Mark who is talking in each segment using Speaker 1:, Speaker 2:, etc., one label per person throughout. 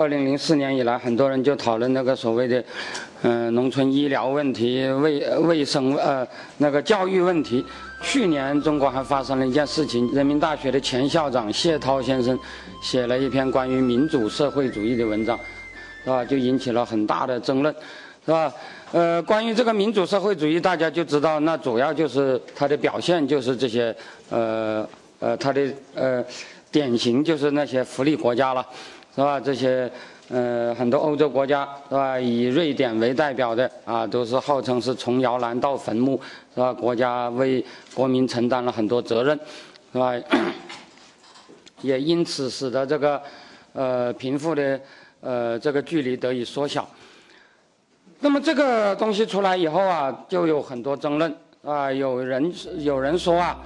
Speaker 1: 二零零四年以来，很多人就讨论那个所谓的，嗯，农村医疗问题、卫卫生呃那个教育问题。去年中国还发生了一件事情，人民大学的前校长谢涛先生写了一篇关于民主社会主义的文章，是吧？就引起了很大的争论，是吧？呃，关于这个民主社会主义，大家就知道，那主要就是它的表现就是这些，呃呃，它的呃典型就是那些福利国家了，是吧？这些。呃，很多欧洲国家是吧？以瑞典为代表的啊，都是号称是从摇篮到坟墓，是吧？国家为国民承担了很多责任，是吧？也因此使得这个呃贫富的呃这个距离得以缩小。那么这个东西出来以后啊，就有很多争论啊，有人有人说啊。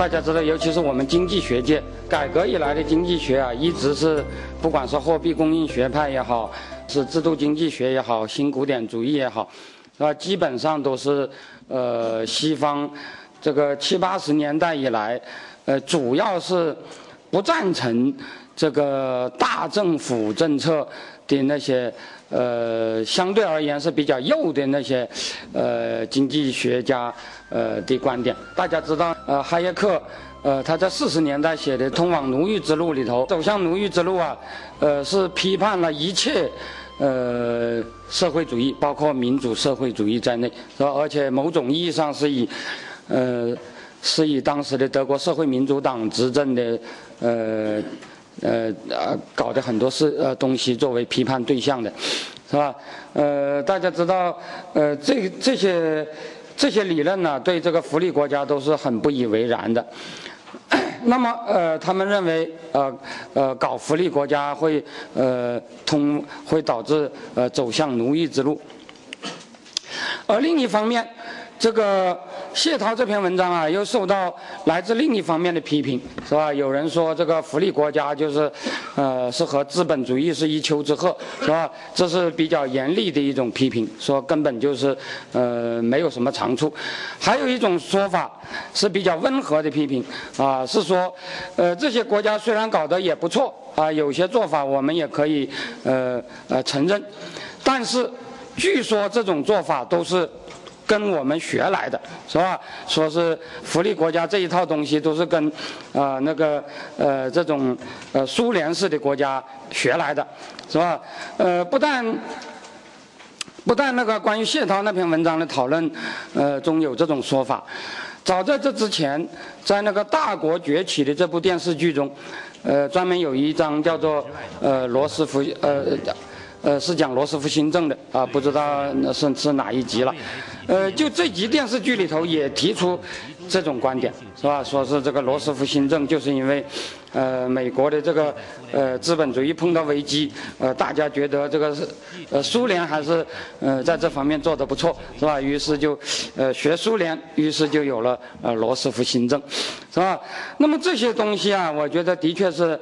Speaker 1: 大家知道，尤其是我们经济学界，改革以来的经济学啊，一直是不管是货币供应学派也好，是制度经济学也好，新古典主义也好，是吧？基本上都是呃西方这个七八十年代以来，呃，主要是不赞成这个大政府政策的那些。呃，相对而言是比较右的那些，呃，经济学家呃的观点。大家知道，呃，哈耶克，呃，他在四十年代写的《通往奴役之路》里头，走向奴役之路啊，呃，是批判了一切，呃，社会主义，包括民主社会主义在内，是吧？而且某种意义上是以，呃，是以当时的德国社会民主党执政的，呃。呃呃，搞的很多事呃东西作为批判对象的，是吧？呃，大家知道，呃，这这些这些理论呢，对这个福利国家都是很不以为然的。那么，呃，他们认为，呃呃，搞福利国家会呃通会导致呃走向奴役之路。而另一方面，这个谢涛这篇文章啊，又受到来自另一方面的批评，是吧？有人说这个福利国家就是，呃，是和资本主义是一丘之貉，是吧？这是比较严厉的一种批评，说根本就是，呃，没有什么长处。还有一种说法是比较温和的批评，啊，是说，呃，这些国家虽然搞得也不错，啊，有些做法我们也可以，呃呃承认，但是据说这种做法都是。跟我们学来的是吧？说是福利国家这一套东西都是跟，啊那个呃这种呃苏联式的国家学来的，是吧？呃不但不但那个关于谢涛那篇文章的讨论，呃中有这种说法，早在这之前，在那个大国崛起的这部电视剧中，呃专门有一章叫做呃罗斯福呃。呃，是讲罗斯福新政的啊，不知道那是是哪一集了。呃，就这集电视剧里头也提出这种观点，是吧？说是这个罗斯福新政就是因为，呃，美国的这个呃资本主义碰到危机，呃，大家觉得这个是呃苏联还是呃在这方面做得不错，是吧？于是就呃学苏联，于是就有了呃罗斯福新政，是吧？那么这些东西啊，我觉得的确是。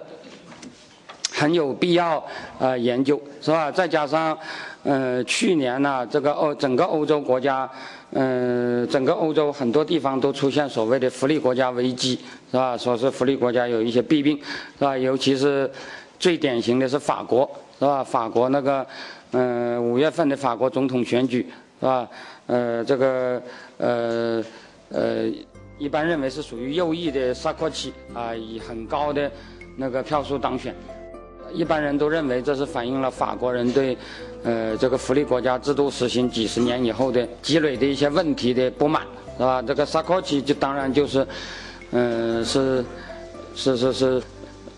Speaker 1: 很有必要呃研究是吧？再加上，呃，去年呢，这个欧整个欧洲国家，嗯，整个欧洲很多地方都出现所谓的福利国家危机是吧？说是福利国家有一些弊病是吧？尤其是最典型的是法国是吧？法国那个，嗯，五月份的法国总统选举是吧？呃，这个呃呃，一般认为是属于右翼的萨科齐啊，以很高的那个票数当选。一般人都认为这是反映了法国人对，呃，这个福利国家制度实行几十年以后的积累的一些问题的不满，是吧？这个萨科齐就当然就是，嗯，是，是是是，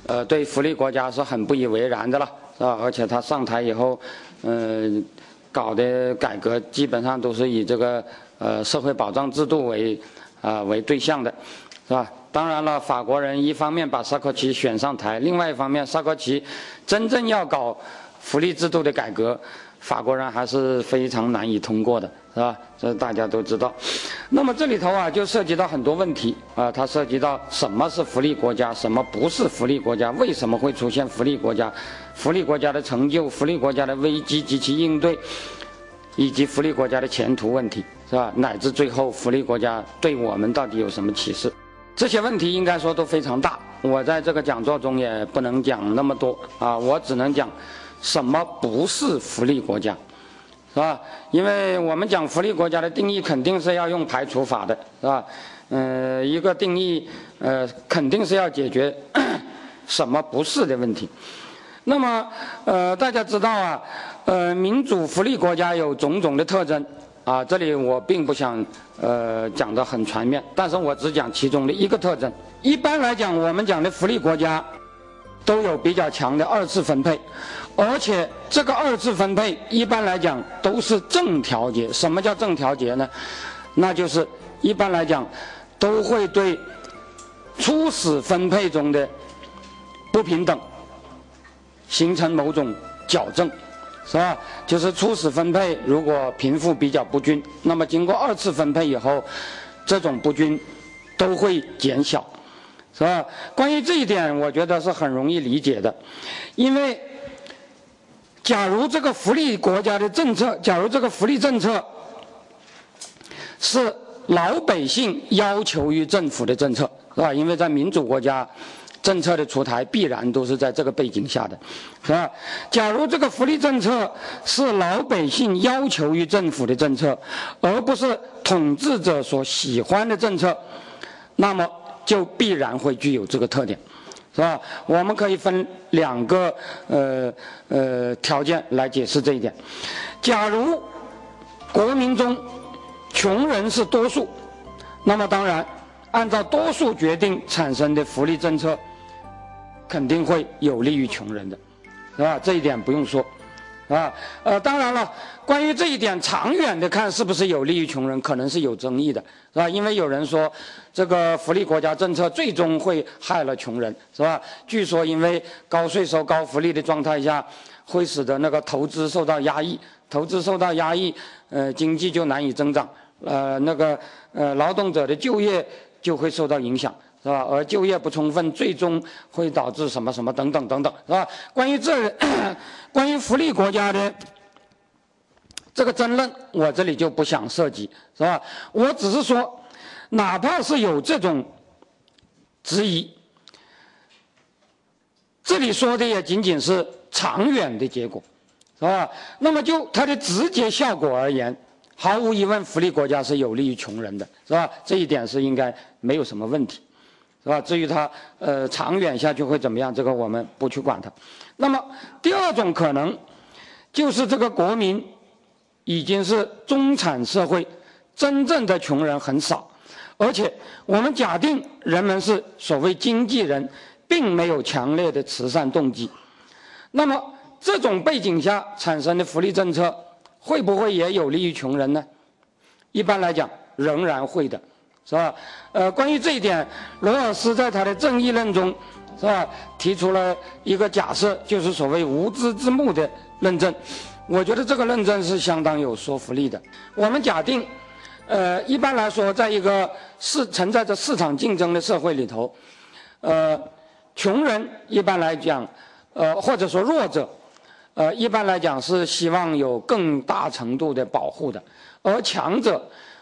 Speaker 1: 呃，对福利国家是很不以为然的了，是吧？而且他上台以后，嗯，搞的改革基本上都是以这个呃社会保障制度为啊为对象的，是吧？当然了，法国人一方面把萨科齐选上台，另外一方面，萨科齐真正要搞福利制度的改革，法国人还是非常难以通过的，是吧？这大家都知道。那么这里头啊，就涉及到很多问题啊，它涉及到什么是福利国家，什么不是福利国家，为什么会出现福利国家，福利国家的成就，福利国家的危机及其应对，以及福利国家的前途问题，是吧？乃至最后，福利国家对我们到底有什么启示？这些问题应该说都非常大。我在这个讲座中也不能讲那么多啊，我只能讲什么不是福利国家，是吧？因为我们讲福利国家的定义肯定是要用排除法的，是吧？嗯，一个定义，呃，肯定是要解决 什么不是的问题。那么，呃，大家知道啊，呃，民主福利国家有种种的特征。啊，这里我并不想呃讲得很全面，但是我只讲其中的一个特征。一般来讲，我们讲的福利国家都有比较强的二次分配，而且这个二次分配一般来讲都是正调节。什么叫正调节呢？那就是一般来讲都会对初始分配中的不平等形成某种矫正。是吧？就是初始分配，如果贫富比较不均，那么经过二次分配以后，这种不均都会减小，是吧？关于这一点，我觉得是很容易理解的，因为假如这个福利国家的政策，假如这个福利政策是老百姓要求于政府的政策，是吧？因为在民主国家。政策的出台必然都是在这个背景下的，是吧？假如这个福利政策是老百姓要求于政府的政策，而不是统治者所喜欢的政策，那么就必然会具有这个特点，是吧？我们可以分两个呃呃条件来解释这一点。假如国民中穷人是多数，那么当然按照多数决定产生的福利政策。肯定会有利于穷人的，是吧？这一点不用说，啊，呃，当然了，关于这一点长远的看是不是有利于穷人，可能是有争议的，是吧？因为有人说，这个福利国家政策最终会害了穷人，是吧？据说因为高税收、高福利的状态下，会使得那个投资受到压抑，投资受到压抑，呃，经济就难以增长，呃，那个呃，劳动者的就业就会受到影响。是吧？而就业不充分，最终会导致什么什么等等等等，是吧？关于这，关于福利国家的这个争论，我这里就不想涉及，是吧？我只是说，哪怕是有这种质疑，这里说的也仅仅是长远的结果，是吧？那么就它的直接效果而言，毫无疑问，福利国家是有利于穷人的，是吧？这一点是应该没有什么问题。是吧？至于它呃长远下去会怎么样，这个我们不去管它。那么第二种可能，就是这个国民已经是中产社会，真正的穷人很少，而且我们假定人们是所谓经纪人，并没有强烈的慈善动机。那么这种背景下产生的福利政策，会不会也有利于穷人呢？一般来讲，仍然会的。是吧？呃，关于这一点，罗尔斯在他的正义论中，是吧，提出了一个假设，就是所谓无知之幕的论证。我觉得这个论证是相当有说服力的。我们假定，呃，一般来说，在一个市存在着市场竞争的社会里头，呃，穷人一般来讲，呃，或者说弱者，呃，一般来讲是希望有更大程度的保护的，而强者。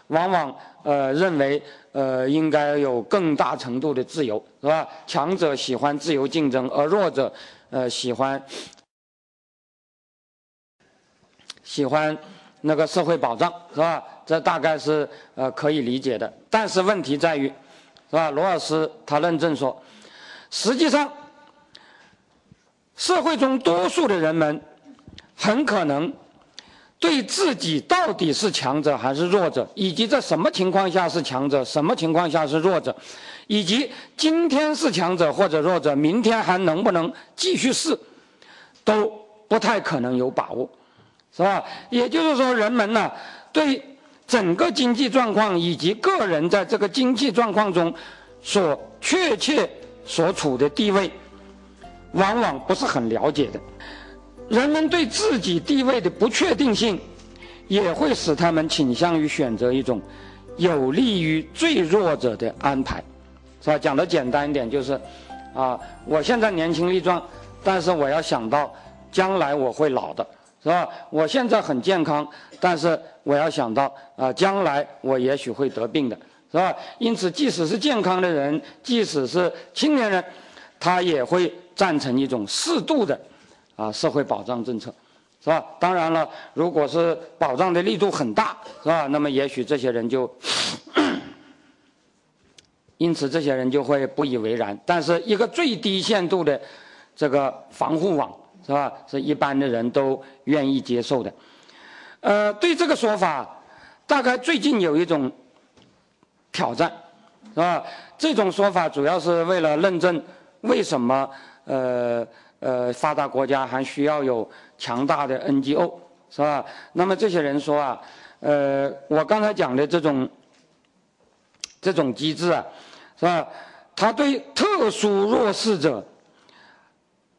Speaker 1: 往往呃认为呃应该有更大程度的自由，是吧？强者喜欢自由竞争，而弱者呃喜欢喜欢那个社会保障，是吧？这大概是呃可以理解的。但是问题在于，是吧？罗尔斯他论证说，实际上社会中多数的人们很可能。对自己到底是强者还是弱者，以及在什么情况下是强者，什么情况下是弱者，以及今天是强者或者弱者，明天还能不能继续是，都不太可能有把握，是吧？也就是说，人们呢对整个经济状况以及个人在这个经济状况中所确切所处的地位，往往不是很了解的。人们对自己地位的不确定性，也会使他们倾向于选择一种有利于最弱者的安排，是吧？讲的简单一点就是，啊，我现在年轻力壮，但是我要想到将来我会老的，是吧？我现在很健康，但是我要想到啊，将来我也许会得病的，是吧？因此，即使是健康的人，即使是青年人，他也会赞成一种适度的啊社会保障政策，是吧？当然了，如果是保障的力度很大，是吧？那么也许这些人就，因此这些人就会不以为然。但是一个最低限度的这个防护网，是吧？是一般的人都愿意接受的。呃，对这个说法。大概最近有一种挑战，是吧？这种说法主要是为了论证为什么呃呃发达国家还需要有强大的 NGO，是吧？那么这些人说啊，呃，我刚才讲的这种这种机制啊，是吧？它对特殊弱势者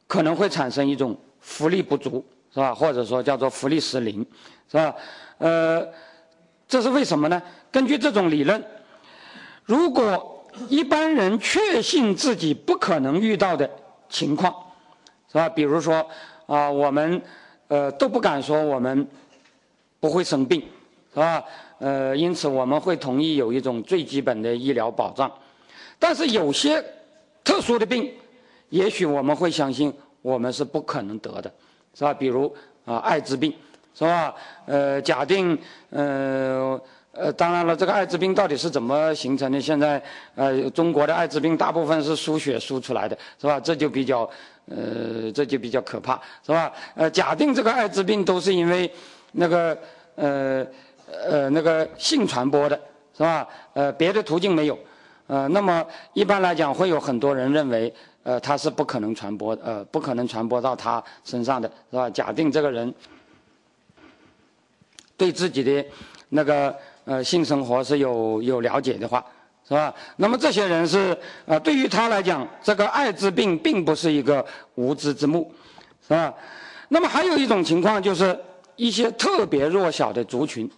Speaker 1: 可能会产生一种福利不足，是吧？或者说叫做福利失灵，是吧？呃。这是为什么呢？根据这种理论，如果一般人确信自己不可能遇到的情况，是吧？比如说啊，我们呃都不敢说我们不会生病，是吧？呃，因此我们会同意有一种最基本的医疗保障。但是有些特殊的病，也许我们会相信我们是不可能得的，是吧？比如啊，艾滋病。是吧？呃，假定，呃，呃，当然了，这个艾滋病到底是怎么形成的？现在，呃，中国的艾滋病大部分是输血输出来的，是吧？这就比较，呃，这就比较可怕，是吧？呃，假定这个艾滋病都是因为那个，呃，呃，那个性传播的，是吧？呃，别的途径没有，呃，那么一般来讲，会有很多人认为，呃，他是不可能传播，呃，不可能传播到他身上的，是吧？假定这个人。对自己的那个呃性生活是有有了解的话，是吧？那么这些人是呃，对于他来讲，这个艾滋病并不是一个无知之幕，是吧？那么还有一种情况就是一些特别弱小的族群，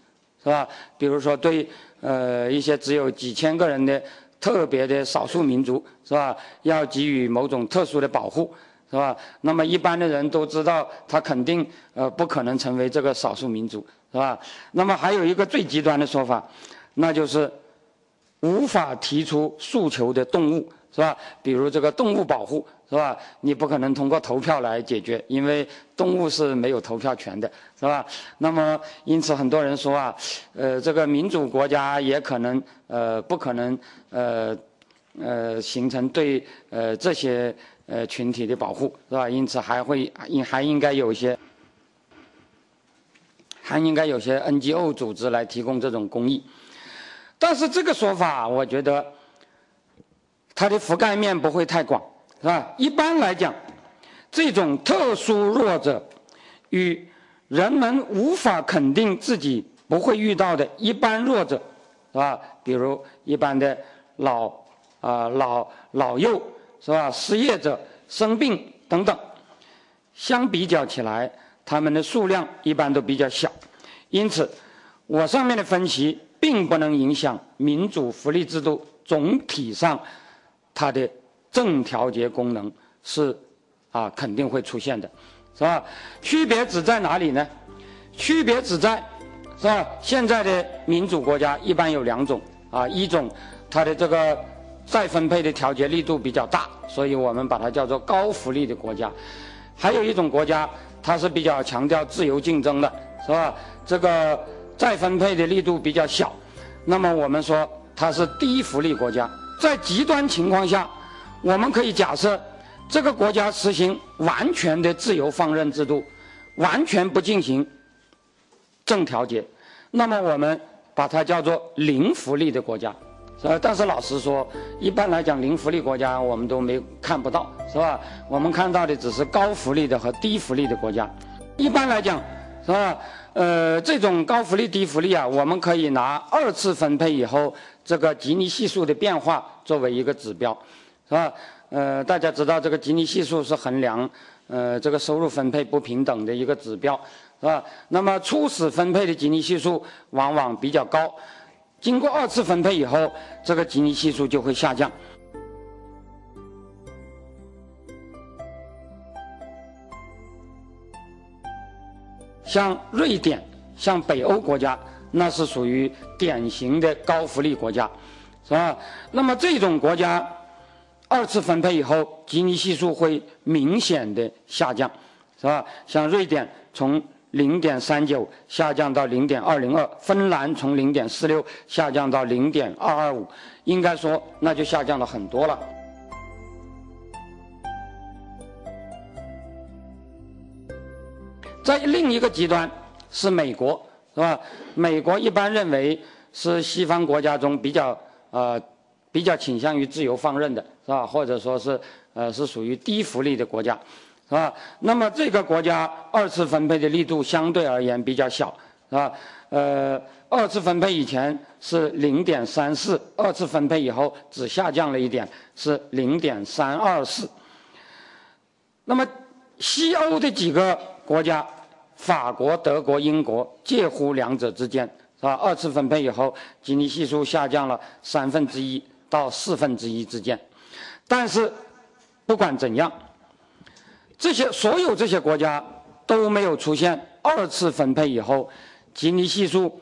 Speaker 1: 是吧？比如说对呃一些只有几千个人的特别的少数民族，是吧？要给予某种特殊的保护，是吧？那么一般的人都知道，他肯定呃不可能成为这个少数民族。是吧？那么还有一个最极端的说法，那就是无法提出诉求的动物，是吧？比如这个动物保护，是吧？你不可能通过投票来解决，因为动物是没有投票权的，是吧？那么因此很多人说啊，呃，这个民主国家也可能呃不可能呃呃形成对呃这些呃群体的保护，是吧？因此还会应还应该有一些。还应该有些 NGO 组织来提供这种公益，但是这个说法，我觉得它的覆盖面不会太广，是吧？一般来讲，这种特殊弱者与人们无法肯定自己不会遇到的一般弱者，是吧？比如一般的老啊老老幼，是吧？失业者、生病等等，相比较起来。他们的数量一般都比较小，因此，我上面的分析并不能影响民主福利制度总体上它的正调节功能是啊肯定会出现的，是吧？区别只在哪里呢？区别只在是吧？现在的民主国家一般有两种啊，一种它的这个再分配的调节力度比较大，所以我们把它叫做高福利的国家；还有一种国家。它是比较强调自由竞争的，是吧？这个再分配的力度比较小，那么我们说它是低福利国家。在极端情况下，我们可以假设这个国家实行完全的自由放任制度，完全不进行正调节，那么我们把它叫做零福利的国家。呃，但是老实说，一般来讲，零福利国家我们都没看不到，是吧？我们看到的只是高福利的和低福利的国家。一般来讲，是吧？呃，这种高福利、低福利啊，我们可以拿二次分配以后这个吉尼系数的变化作为一个指标，是吧？呃，大家知道这个吉尼系数是衡量呃这个收入分配不平等的一个指标，是吧？那么初始分配的吉尼系数往往比较高。经过二次分配以后，这个吉尼系数就会下降。像瑞典、像北欧国家，那是属于典型的高福利国家，是吧？那么这种国家二次分配以后，基尼系数会明显的下降，是吧？像瑞典从零点三九下降到零点二零二，芬兰从零点四六下降到零点二二五，应该说那就下降了很多了。在另一个极端是美国，是吧？美国一般认为是西方国家中比较呃比较倾向于自由放任的，是吧？或者说是呃是属于低福利的国家，是吧？那么这个国家二次分配的力度相对而言比较小，是吧？呃，二次分配以前是零点三四，二次分配以后只下降了一点，是零点三二四。那么西欧的几个。国家，法国、德国、英国介乎两者之间，是吧？二次分配以后，基尼系数下降了三分之一到四分之一之间。但是，不管怎样，这些所有这些国家都没有出现二次分配以后基尼系数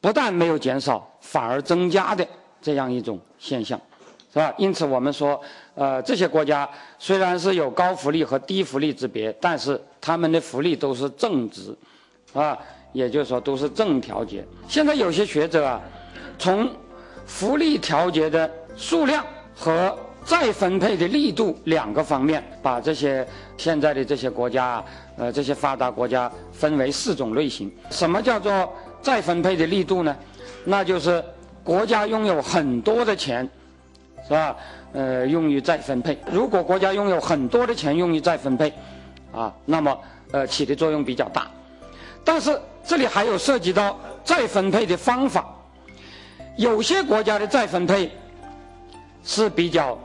Speaker 1: 不但没有减少，反而增加的这样一种现象。是吧？因此，我们说，呃，这些国家虽然是有高福利和低福利之别，但是他们的福利都是正值，啊，也就是说都是正调节。现在有些学者啊，从福利调节的数量和再分配的力度两个方面，把这些现在的这些国家，呃，这些发达国家分为四种类型。什么叫做再分配的力度呢？那就是国家拥有很多的钱。是吧？呃，用于再分配。如果国家拥有很多的钱用于再分配，啊，那么呃起的作用比较大。但是这里还有涉及到再分配的方法。有些国家的再分配是比较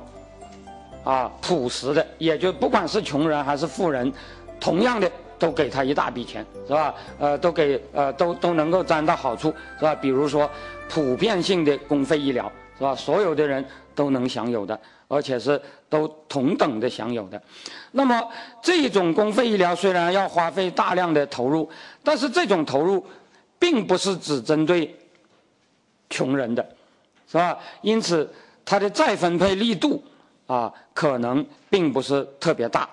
Speaker 1: 啊朴实的，也就不管是穷人还是富人，同样的都给他一大笔钱，是吧？呃，都给呃都都能够沾到好处，是吧？比如说普遍性的公费医疗，是吧？所有的人。都能享有的，而且是都同等的享有的。那么，这种公费医疗虽然要花费大量的投入，但是这种投入并不是只针对穷人的，是吧？因此，它的再分配力度啊，可能并不是特别大。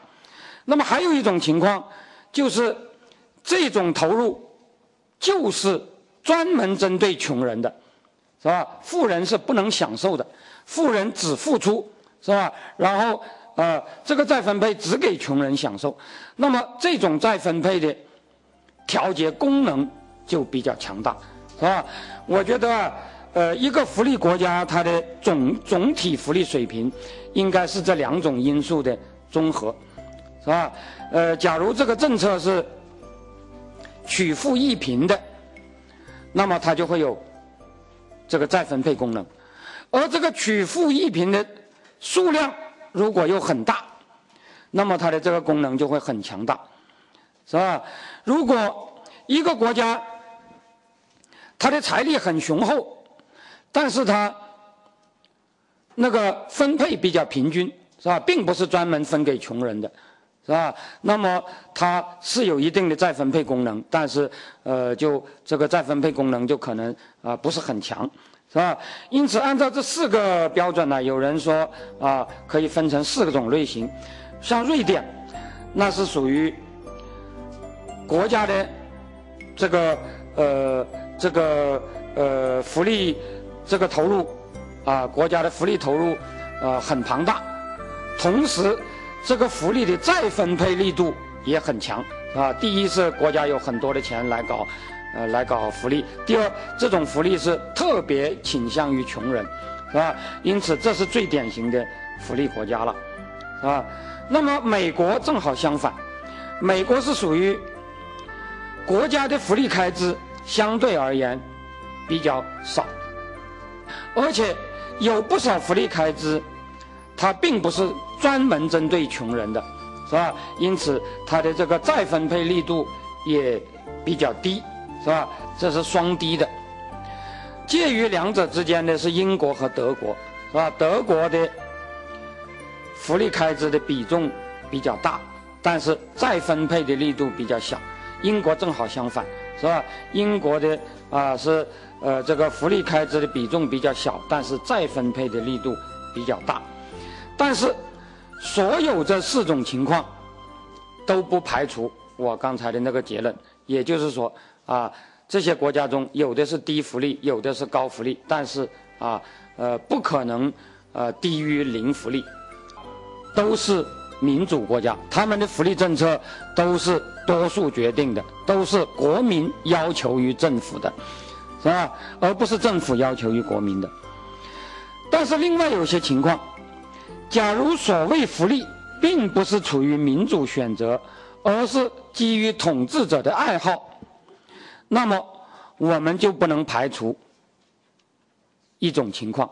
Speaker 1: 那么，还有一种情况，就是这种投入就是专门针对穷人的，是吧？富人是不能享受的。富人只付出，是吧？然后，呃，这个再分配只给穷人享受，那么这种再分配的调节功能就比较强大，是吧？我觉得，呃，一个福利国家它的总总体福利水平，应该是这两种因素的综合，是吧？呃，假如这个政策是取富一贫的，那么它就会有这个再分配功能。而这个取富一贫的数量如果又很大，那么它的这个功能就会很强大，是吧？如果一个国家它的财力很雄厚，但是它那个分配比较平均，是吧？并不是专门分给穷人的，是吧？那么它是有一定的再分配功能，但是呃，就这个再分配功能就可能啊不是很强。是吧？因此，按照这四个标准呢，有人说啊，可以分成四个种类型。像瑞典，那是属于国家的这个呃这个呃福利这个投入啊，国家的福利投入呃很庞大，同时这个福利的再分配力度也很强啊。第一是国家有很多的钱来搞。呃，来搞福利。第二，这种福利是特别倾向于穷人，是吧？因此，这是最典型的福利国家了，是吧？那么，美国正好相反，美国是属于国家的福利开支相对而言比较少，而且有不少福利开支，它并不是专门针对穷人的，是吧？因此，它的这个再分配力度也比较低。是吧？这是双低的。介于两者之间的是英国和德国，是吧？德国的福利开支的比重比较大，但是再分配的力度比较小。英国正好相反，是吧？英国的啊是呃，这个福利开支的比重比较小，但是再分配的力度比较大。但是，所有这四种情况都不排除我刚才的那个结论，也就是说，啊，这些国家中有的是低福利，有的是高福利，但是啊，呃，不可能呃低于零福利，都是民主国家，他们的福利政策都是多数决定的，都是国民要求于政府的，是吧？而不是政府要求于国民的。但是另外有些情况。假如所谓福利并不是处于民主选择，而是基于统治者的爱好，那么我们就不能排除一种情况，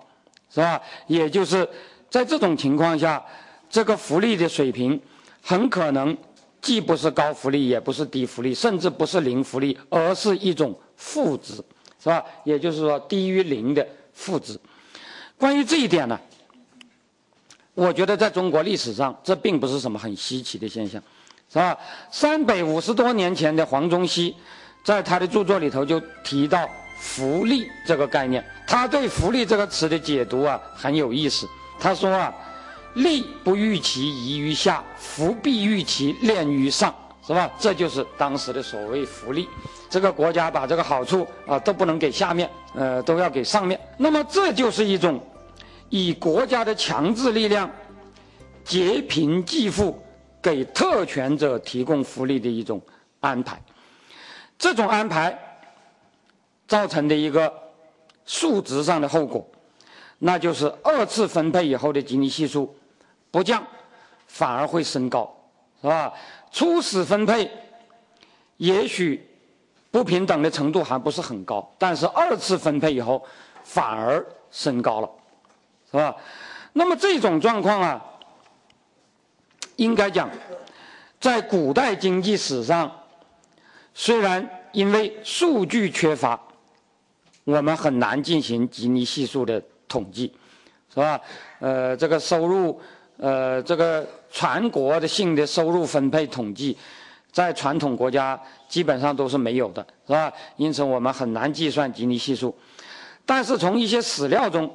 Speaker 1: 是吧？也就是在这种情况下，这个福利的水平很可能既不是高福利，也不是低福利，甚至不是零福利，而是一种负值，是吧？也就是说低于零的负值。关于这一点呢？我觉得在中国历史上，这并不是什么很稀奇的现象，是吧？三百五十多年前的黄宗羲，在他的著作里头就提到“福利”这个概念。他对“福利”这个词的解读啊很有意思。他说啊：“利不欲其移于下，福必欲其炼于上，是吧？”这就是当时的所谓福利。这个国家把这个好处啊都不能给下面，呃，都要给上面。那么这就是一种。以国家的强制力量劫贫济富，给特权者提供福利的一种安排，这种安排造成的一个数值上的后果，那就是二次分配以后的基尼系数不降，反而会升高，是吧？初始分配也许不平等的程度还不是很高，但是二次分配以后反而升高了。是吧？那么这种状况啊，应该讲，在古代经济史上，虽然因为数据缺乏，我们很难进行吉尼系数的统计，是吧？呃，这个收入，呃，这个全国的性的收入分配统计，在传统国家基本上都是没有的，是吧？因此我们很难计算吉尼系数，但是从一些史料中。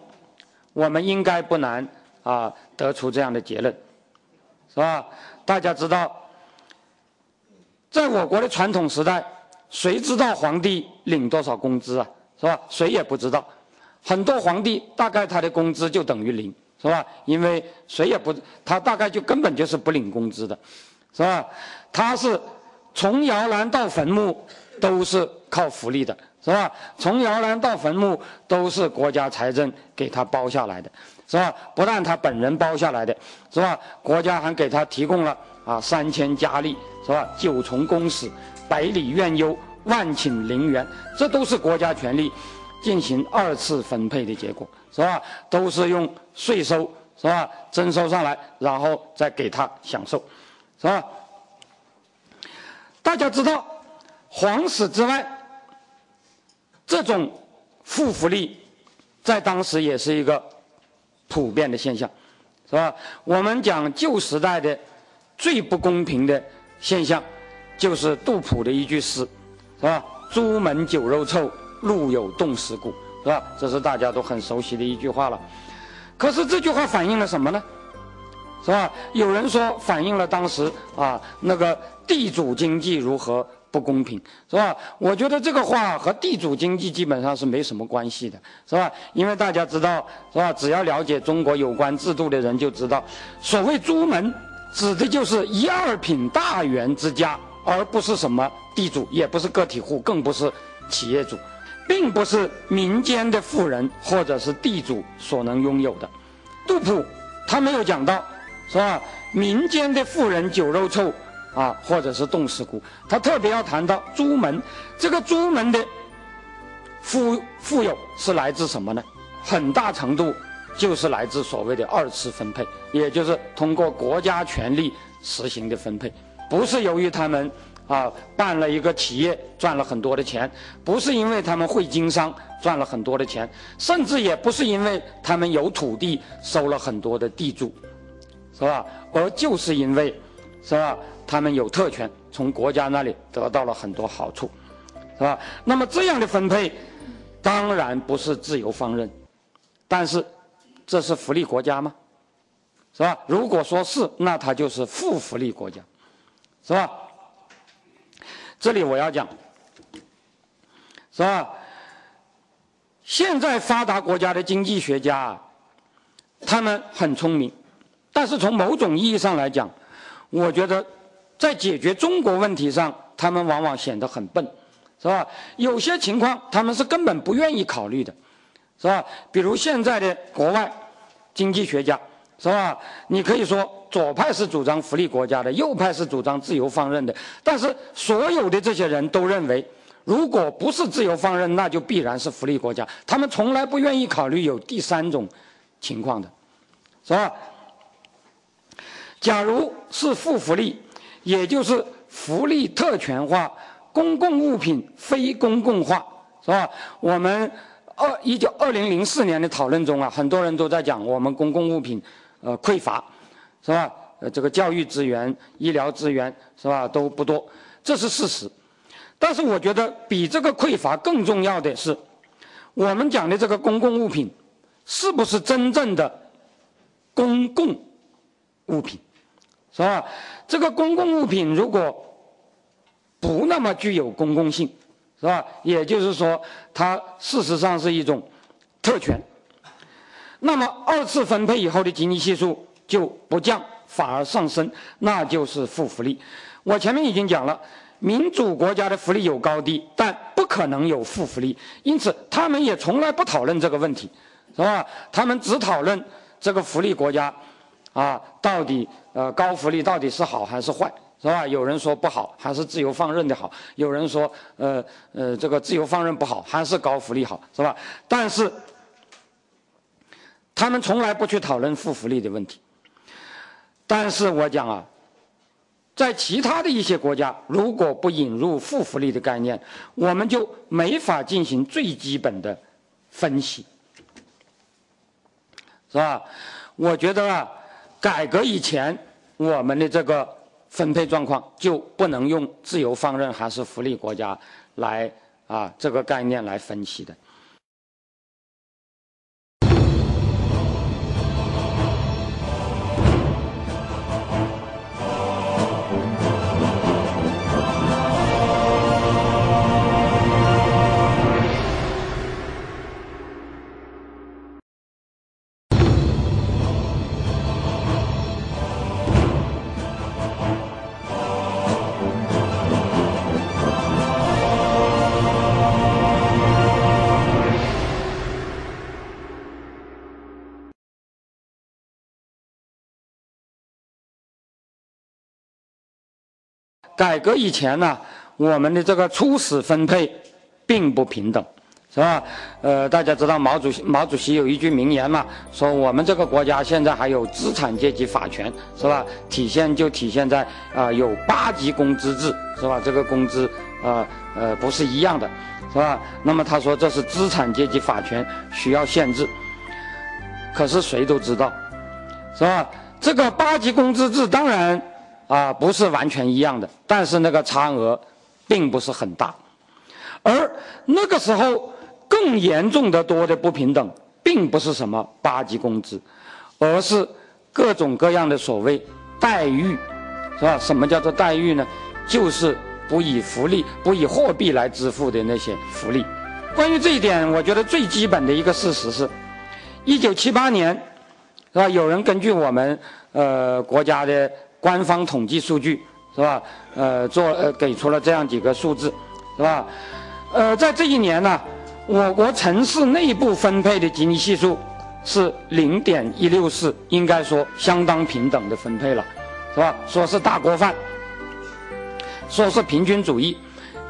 Speaker 1: 我们应该不难啊得出这样的结论，是吧？大家知道，在我国的传统时代，谁知道皇帝领多少工资啊？是吧？谁也不知道。很多皇帝大概他的工资就等于零，是吧？因为谁也不，他大概就根本就是不领工资的，是吧？他是从摇篮到坟墓都是靠福利的。是吧？从摇篮到坟墓都是国家财政给他包下来的，是吧？不但他本人包下来的，是吧？国家还给他提供了啊三千佳丽，是吧？九重宫室，百里院幽，万顷陵园，这都是国家权力进行二次分配的结果，是吧？都是用税收，是吧？征收上来，然后再给他享受，是吧？大家知道，皇室之外。这种负福利，在当时也是一个普遍的现象，是吧？我们讲旧时代的最不公平的现象，就是杜甫的一句诗，是吧？“朱门酒肉臭，路有冻死骨”，是吧？这是大家都很熟悉的一句话了。可是这句话反映了什么呢？是吧？有人说反映了当时啊那个地主经济如何。不公平是吧？我觉得这个话和地主经济基本上是没什么关系的，是吧？因为大家知道是吧？只要了解中国有关制度的人就知道，所谓朱门指的就是一二品大员之家，而不是什么地主，也不是个体户，更不是企业主，并不是民间的富人或者是地主所能拥有的。杜甫他没有讲到，是吧？民间的富人酒肉臭。啊，或者是冻死骨，他特别要谈到朱门，这个朱门的富富有是来自什么呢？很大程度就是来自所谓的二次分配，也就是通过国家权力实行的分配，不是由于他们啊办了一个企业赚了很多的钱，不是因为他们会经商赚了很多的钱，甚至也不是因为他们有土地收了很多的地主，是吧？而就是因为，是吧？他们有特权，从国家那里得到了很多好处，是吧？那么这样的分配，当然不是自由放任，但是这是福利国家吗？是吧？如果说是，那它就是负福利国家，是吧？这里我要讲，是吧？现在发达国家的经济学家，他们很聪明，但是从某种意义上来讲，我觉得在解决中国问题上，他们往往显得很笨，是吧？有些情况他们是根本不愿意考虑的，是吧？比如现在的国外经济学家。是吧？你可以说左派是主张福利国家的，右派是主张自由放任的。但是所有的这些人都认为，如果不是自由放任，那就必然是福利国家。他们从来不愿意考虑有第三种情况的，是吧？假如是负福利，也就是福利特权化、公共物品非公共化，是吧？我们二一九二零零四年的讨论中啊，很多人都在讲我们公共物品。呃，匮乏，是吧？呃，这个教育资源、医疗资源，是吧，都不多，这是事实。但是我觉得比这个匮乏更重要的是，我们讲的这个公共物品，是不是真正的公共物品，是吧？这个公共物品如果不那么具有公共性，是吧？也就是说，它事实上是一种特权。那么二次分配以后的经济系数就不降，反而上升，那就是负福利。我前面已经讲了，民主国家的福利有高低，但不可能有负福利，因此他们也从来不讨论这个问题，是吧？他们只讨论这个福利国家，啊，到底呃高福利到底是好还是坏，是吧？有人说不好，还是自由放任的好；有人说呃呃这个自由放任不好，还是高福利好，是吧？但是。他们从来不去讨论负福利的问题，但是我讲啊，在其他的一些国家，如果不引入负福利的概念，我们就没法进行最基本的分析，是吧？我觉得啊，改革以前我们的这个分配状况就不能用自由放任还是福利国家来啊这个概念来分析的。改革以前呢，我们的这个初始分配并不平等，是吧？呃，大家知道毛主席毛主席有一句名言嘛，说我们这个国家现在还有资产阶级法权，是吧？体现就体现在啊有八级工资制，是吧？这个工资啊呃不是一样的，是吧？那么他说这是资产阶级法权需要限制，可是谁都知道，是吧？这个八级工资制当然。啊，不是完全一样的，但是那个差额并不是很大，而那个时候更严重的多的不平等，并不是什么八级工资，而是各种各样的所谓待遇，是吧？什么叫做待遇呢？就是不以福利、不以货币来支付的那些福利。关于这一点，我觉得最基本的一个事实是，一九七八年，是吧？有人根据我们呃国家的。官方统计数据是吧？呃，做呃给出了这样几个数字，是吧？呃，在这一年呢，我国城市内部分配的吉尼系数是零点一六四，应该说相当平等的分配了，是吧？说是大锅饭，说是平均主义，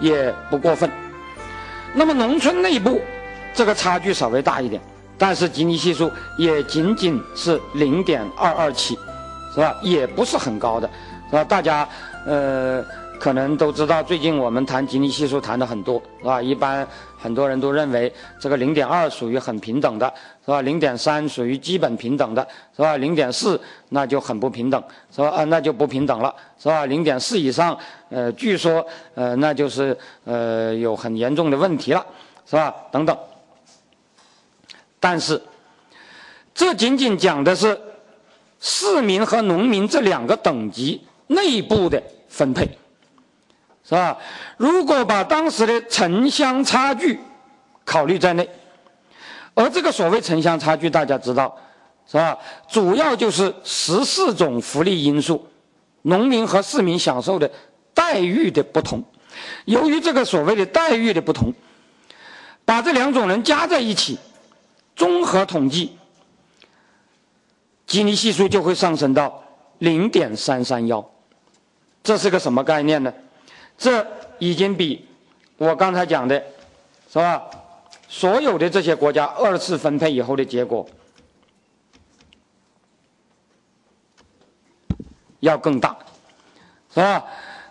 Speaker 1: 也不过分。那么农村内部这个差距稍微大一点，但是吉尼系数也仅仅是零点二二七。是吧？也不是很高的，是吧？大家，呃，可能都知道，最近我们谈吉尼系数谈的很多，是吧？一般很多人都认为这个零点二属于很平等的，是吧？零点三属于基本平等的，是吧？零点四那就很不平等，是吧？啊，那就不平等了，是吧？零点四以上，呃，据说，呃，那就是呃有很严重的问题了，是吧？等等，但是这仅仅讲的是市民和农民这两个等级内部的分配，是吧？如果把当时的城乡差距考虑在内，而这个所谓城乡差距，大家知道，是吧？主要就是十四种福利因素，农民和市民享受的待遇的不同。由于这个所谓的待遇的不同，把这两种人加在一起，综合统计，基尼系数就会上升到零点三三幺。这是个什么概念呢？这已经比我刚才讲的，是吧？所有的这些国家二次分配以后的结果要更大，是吧？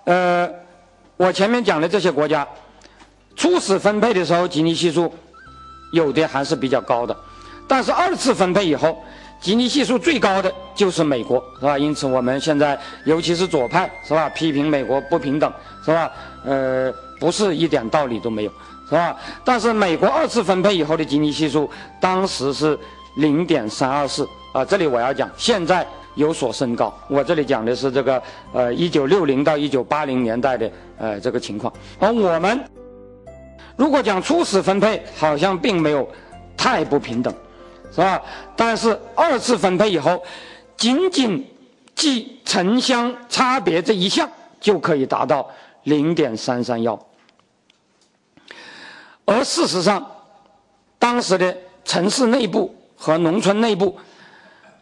Speaker 1: 呃，我前面讲的这些国家，初始分配的时候，基尼系数有的还是比较高的，但是二次分配以后，基尼系数最高的就是美国，是吧？因此我们现在尤其是左派，是吧？批评美国不平等，是吧？呃，不是一点道理都没有。是吧？但是美国二次分配以后的基尼系数当时是零点三二四啊。这里我要讲，现在有所升高。我这里讲的是这个呃一九六零到一九八零年代的呃这个情况。而我们如果讲初始分配，好像并没有太不平等，是吧？但是二次分配以后，仅仅计城乡差别这一项就可以达到零点三三幺。而事实上，当时的城市内部和农村内部，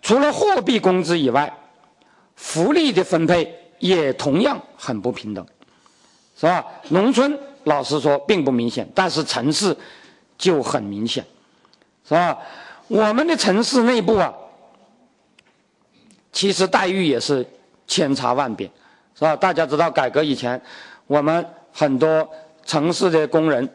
Speaker 1: 除了货币工资以外，福利的分配也同样很不平等，是吧？农村老实说并不明显，但是城市就很明显，是吧？我们的城市内部啊，其实待遇也是千差万别，是吧？大家知道，改革以前，我们很多城市的工人。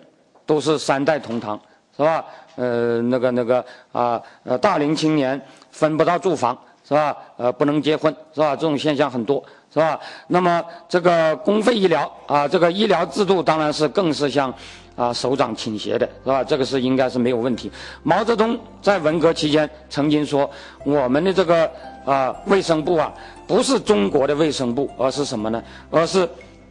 Speaker 1: 都是三代同堂，是吧？呃，那个那个啊，呃，大龄青年分不到住房，是吧？呃，不能结婚，是吧？这种现象很多，是吧？那么这个公费医疗啊，这个医疗制度当然是更是像啊首长倾斜的，是吧？这个是应该是没有问题。毛泽东在文革期间曾经说，我们的这个啊卫生部啊，不是中国的卫生部，而是什么呢？而是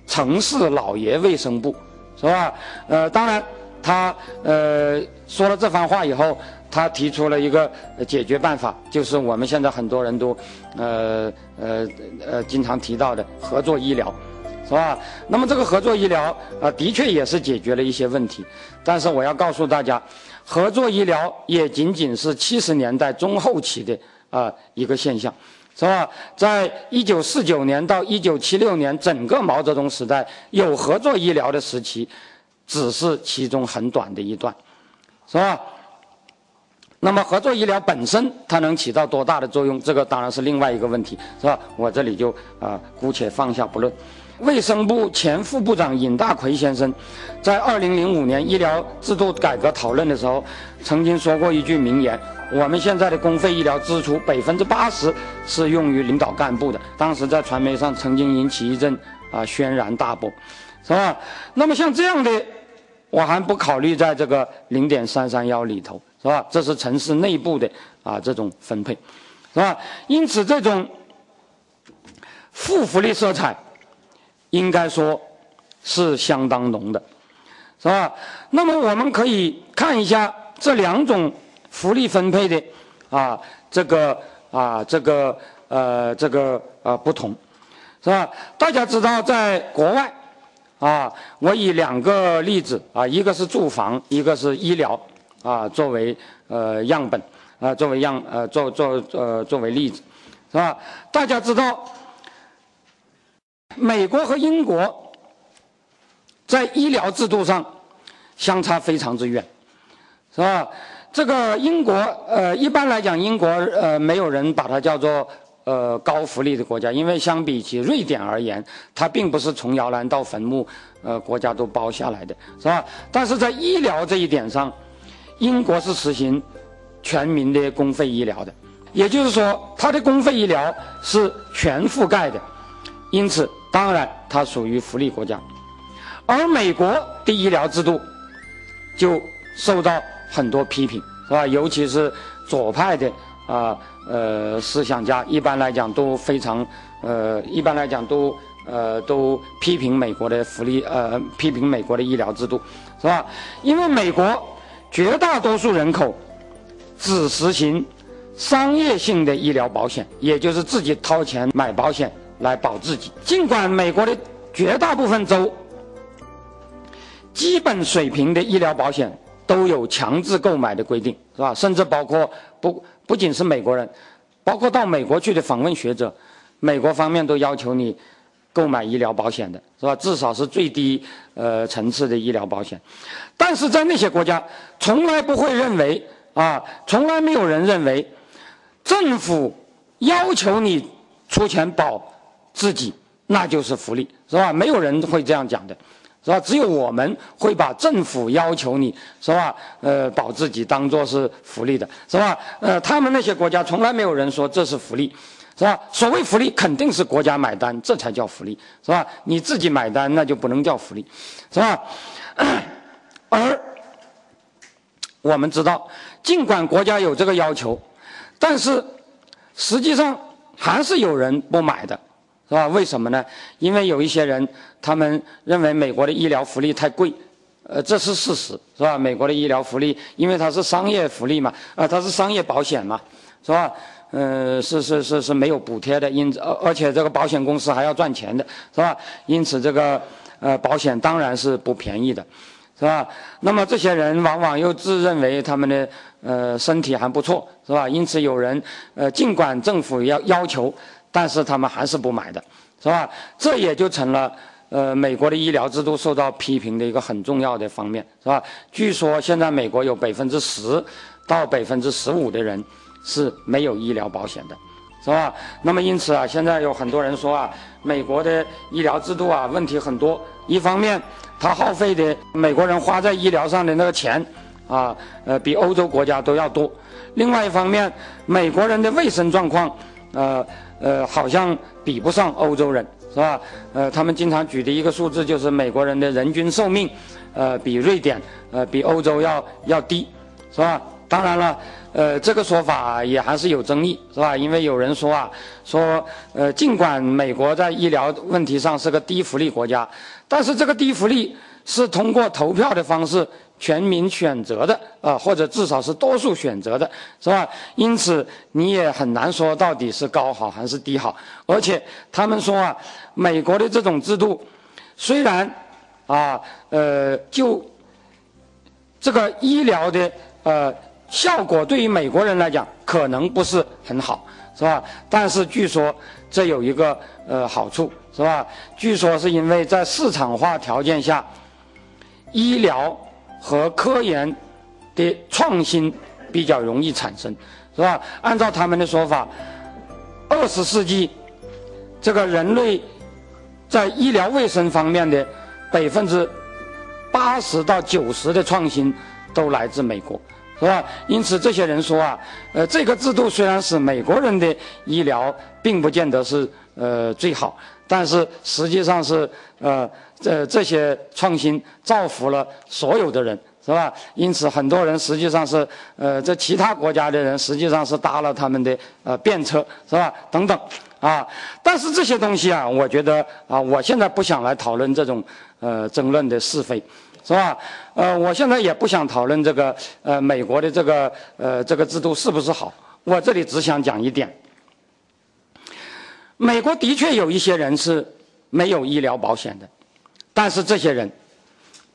Speaker 1: 城市老爷卫生部，是吧？呃，当然。他呃说了这番话以后，他提出了一个解决办法，就是我们现在很多人都呃呃呃经常提到的合作医疗，是吧？那么这个合作医疗啊，的确也是解决了一些问题。但是我要告诉大家，合作医疗也仅仅是七十年代中后期的啊一个现象，是吧？在一九四九年到一九七六年整个毛泽东时代有合作医疗的时期。只是其中很短的一段，是吧？那么合作医疗本身它能起到多大的作用？这个当然是另外一个问题，是吧？我这里就啊姑且放下不论。卫生部前副部长尹大奎先生在二零零五年医疗制度改革讨论的时候，曾经说过一句名言：我们现在的公费医疗支出百分之八十是用于领导干部的。当时在传媒上曾经引起一阵啊轩然大波，是吧？那么像这样的。我还不考虑在这个零点三三幺里头，是吧？这是城市内部的啊这种分配，是吧？因此，这种负福利色彩，应该说是相当浓的，是吧？那么我们可以看一下这两种福利分配的啊这个啊这个呃这个呃不同，是吧？大家知道，在国外。啊，我以两个例子啊，一个是住房，一个是医疗，啊，作为呃样本，啊，作为样呃作作呃作为例子，是吧？大家知道，美国和英国在医疗制度上相差非常之远，是吧？这个英国呃，一般来讲，英国呃，没有人把它叫做。呃，高福利的国家，因为相比起瑞典而言，它并不是从摇篮到坟墓，呃，国家都包下来的，是吧？但是在医疗这一点上，英国是实行全民的公费医疗的，也就是说，它的公费医疗是全覆盖的，因此，当然它属于福利国家。而美国的医疗制度就受到很多批评，是吧？尤其是左派的啊呃思想家，一般来讲都非常呃，一般来讲都呃都批评美国的福利呃，批评美国的医疗制度，是吧？因为美国绝大多数人口只实行商业性的医疗保险，也就是自己掏钱买保险来保自己。尽管美国的绝大部分州基本水平的医疗保险都有强制购买的规定，是吧？甚至包括不不仅是美国人，包括到美国去的访问学者，美国方面都要求你购买医疗保险的，是吧？至少是最低呃层次的医疗保险。但是在那些国家，从来不会认为啊，从来没有人认为政府要求你出钱保自己。那就是福利，是吧？没有人会这样讲的，是吧？只有我们会把政府要求你，是吧？呃，保自己当做是福利的，是吧？呃，他们那些国家从来没有人说这是福利，是吧？所谓福利肯定是国家买单，这才叫福利，是吧？你自己买单那就不能叫福利，是吧？而我们知道，尽管国家有这个要求，但是实际上还是有人不买的。是吧？为什么呢？因为有一些人，他们认为美国的医疗福利太贵，呃，这是事实，是吧？美国的医疗福利，因为它是商业福利嘛，啊，它是商业保险嘛，是吧？嗯，是是是是没有补贴的，因而而且这个保险公司还要赚钱的，是吧？因此这个呃保险当然是不便宜的，是吧？那么这些人往往又自认为他们的呃身体还不错，是吧？因此有人呃尽管政府要要求。但是他们还是不买的，是吧？这也就成了呃美国的医疗制度受到批评的一个很重要的方面，是吧？据说现在美国有百分之十到百分之十五的人是没有医疗保险的，是吧？那么因此啊，现在有很多人说啊，美国的医疗制度啊问题很多。一方面，他耗费的美国人花在医疗上的那个钱啊，呃，比欧洲国家都要多；另外一方面，美国人的卫生状况，呃。呃，好像比不上欧洲人，是吧？呃，他们经常举的一个数字就是美国人的人均寿命，呃，比瑞典，呃，比欧洲要要低，是吧？当然了，呃，这个说法也还是有争议，是吧？因为有人说啊，说呃，尽管美国在医疗问题上是个低福利国家，但是这个低福利是通过投票的方式。全民选择的啊，或者至少是多数选择的，是吧？因此你也很难说到底是高好还是低好。而且他们说啊，美国的这种制度虽然啊呃就这个医疗的呃效果对于美国人来讲可能不是很好，是吧？但是据说这有一个呃好处，是吧？据说是因为在市场化条件下，医疗。和科研的创新比较容易产生，是吧？按照他们的说法，二十世纪这个人类在医疗卫生方面的百分之八十到九十的创新都来自美国，是吧？因此，这些人说啊，呃，这个制度虽然是美国人的医疗，并不见得是呃最好，但是实际上是呃。这这些创新造福了所有的人，是吧？因此，很多人实际上是，呃，这其他国家的人实际上是搭了他们的呃便车，是吧？等等，啊，但是这些东西啊，我觉得啊，我现在不想来讨论这种呃争论的是非，是吧？呃，我现在也不想讨论这个呃美国的这个呃这个制度是不是好，我这里只想讲一点，美国的确有一些人是没有医疗保险的。但是这些人，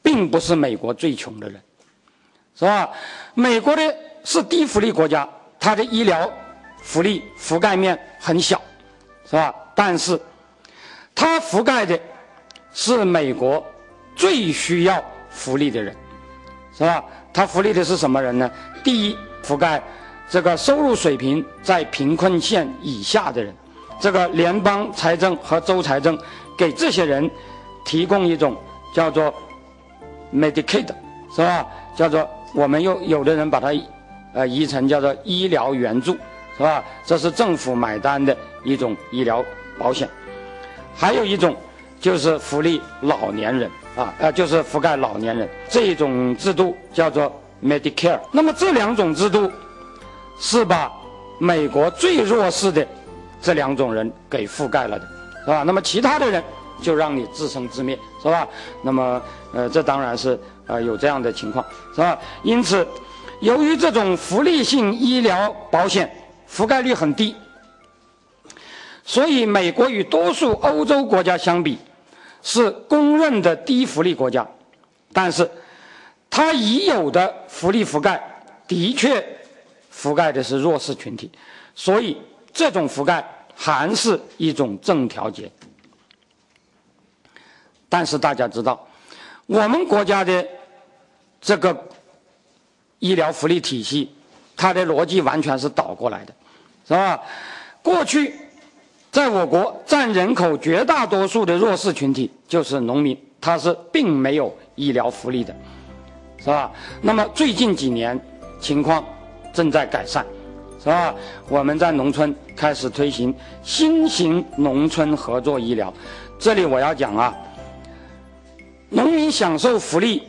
Speaker 1: 并不是美国最穷的人，是吧？美国的是低福利国家，它的医疗福利覆盖面很小，是吧？但是，它覆盖的是美国最需要福利的人，是吧？它福利的是什么人呢？第一，覆盖这个收入水平在贫困线以下的人，这个联邦财政和州财政给这些人。提供一种叫做 Medicaid，是吧？叫做我们又有的人把它呃译成叫做医疗援助，是吧？这是政府买单的一种医疗保险。还有一种就是福利老年人啊，呃，就是覆盖老年人这一种制度叫做 Medicare。那么这两种制度是把美国最弱势的这两种人给覆盖了的，是吧？那么其他的人就让你自生自灭，是吧？那么呃，这当然是呃有这样的情况，是吧？因此，由于这种福利性医疗保险覆盖率很低。所以，美国与多数欧洲国家相比，是公认的低福利国家。但是，它已有的福利覆盖的确覆盖的是弱势群体，所以这种覆盖还是一种正调节。但是大家知道，我们国家的这个医疗福利体系，它的逻辑完全是倒过来的，是吧？过去。在我国占人口绝大多数的弱势群体就是农民，他是并没有医疗福利的，是吧？那么最近几年情况正在改善，是吧？我们在农村开始推行新型农村合作医疗，这里我要讲啊，农民享受福利，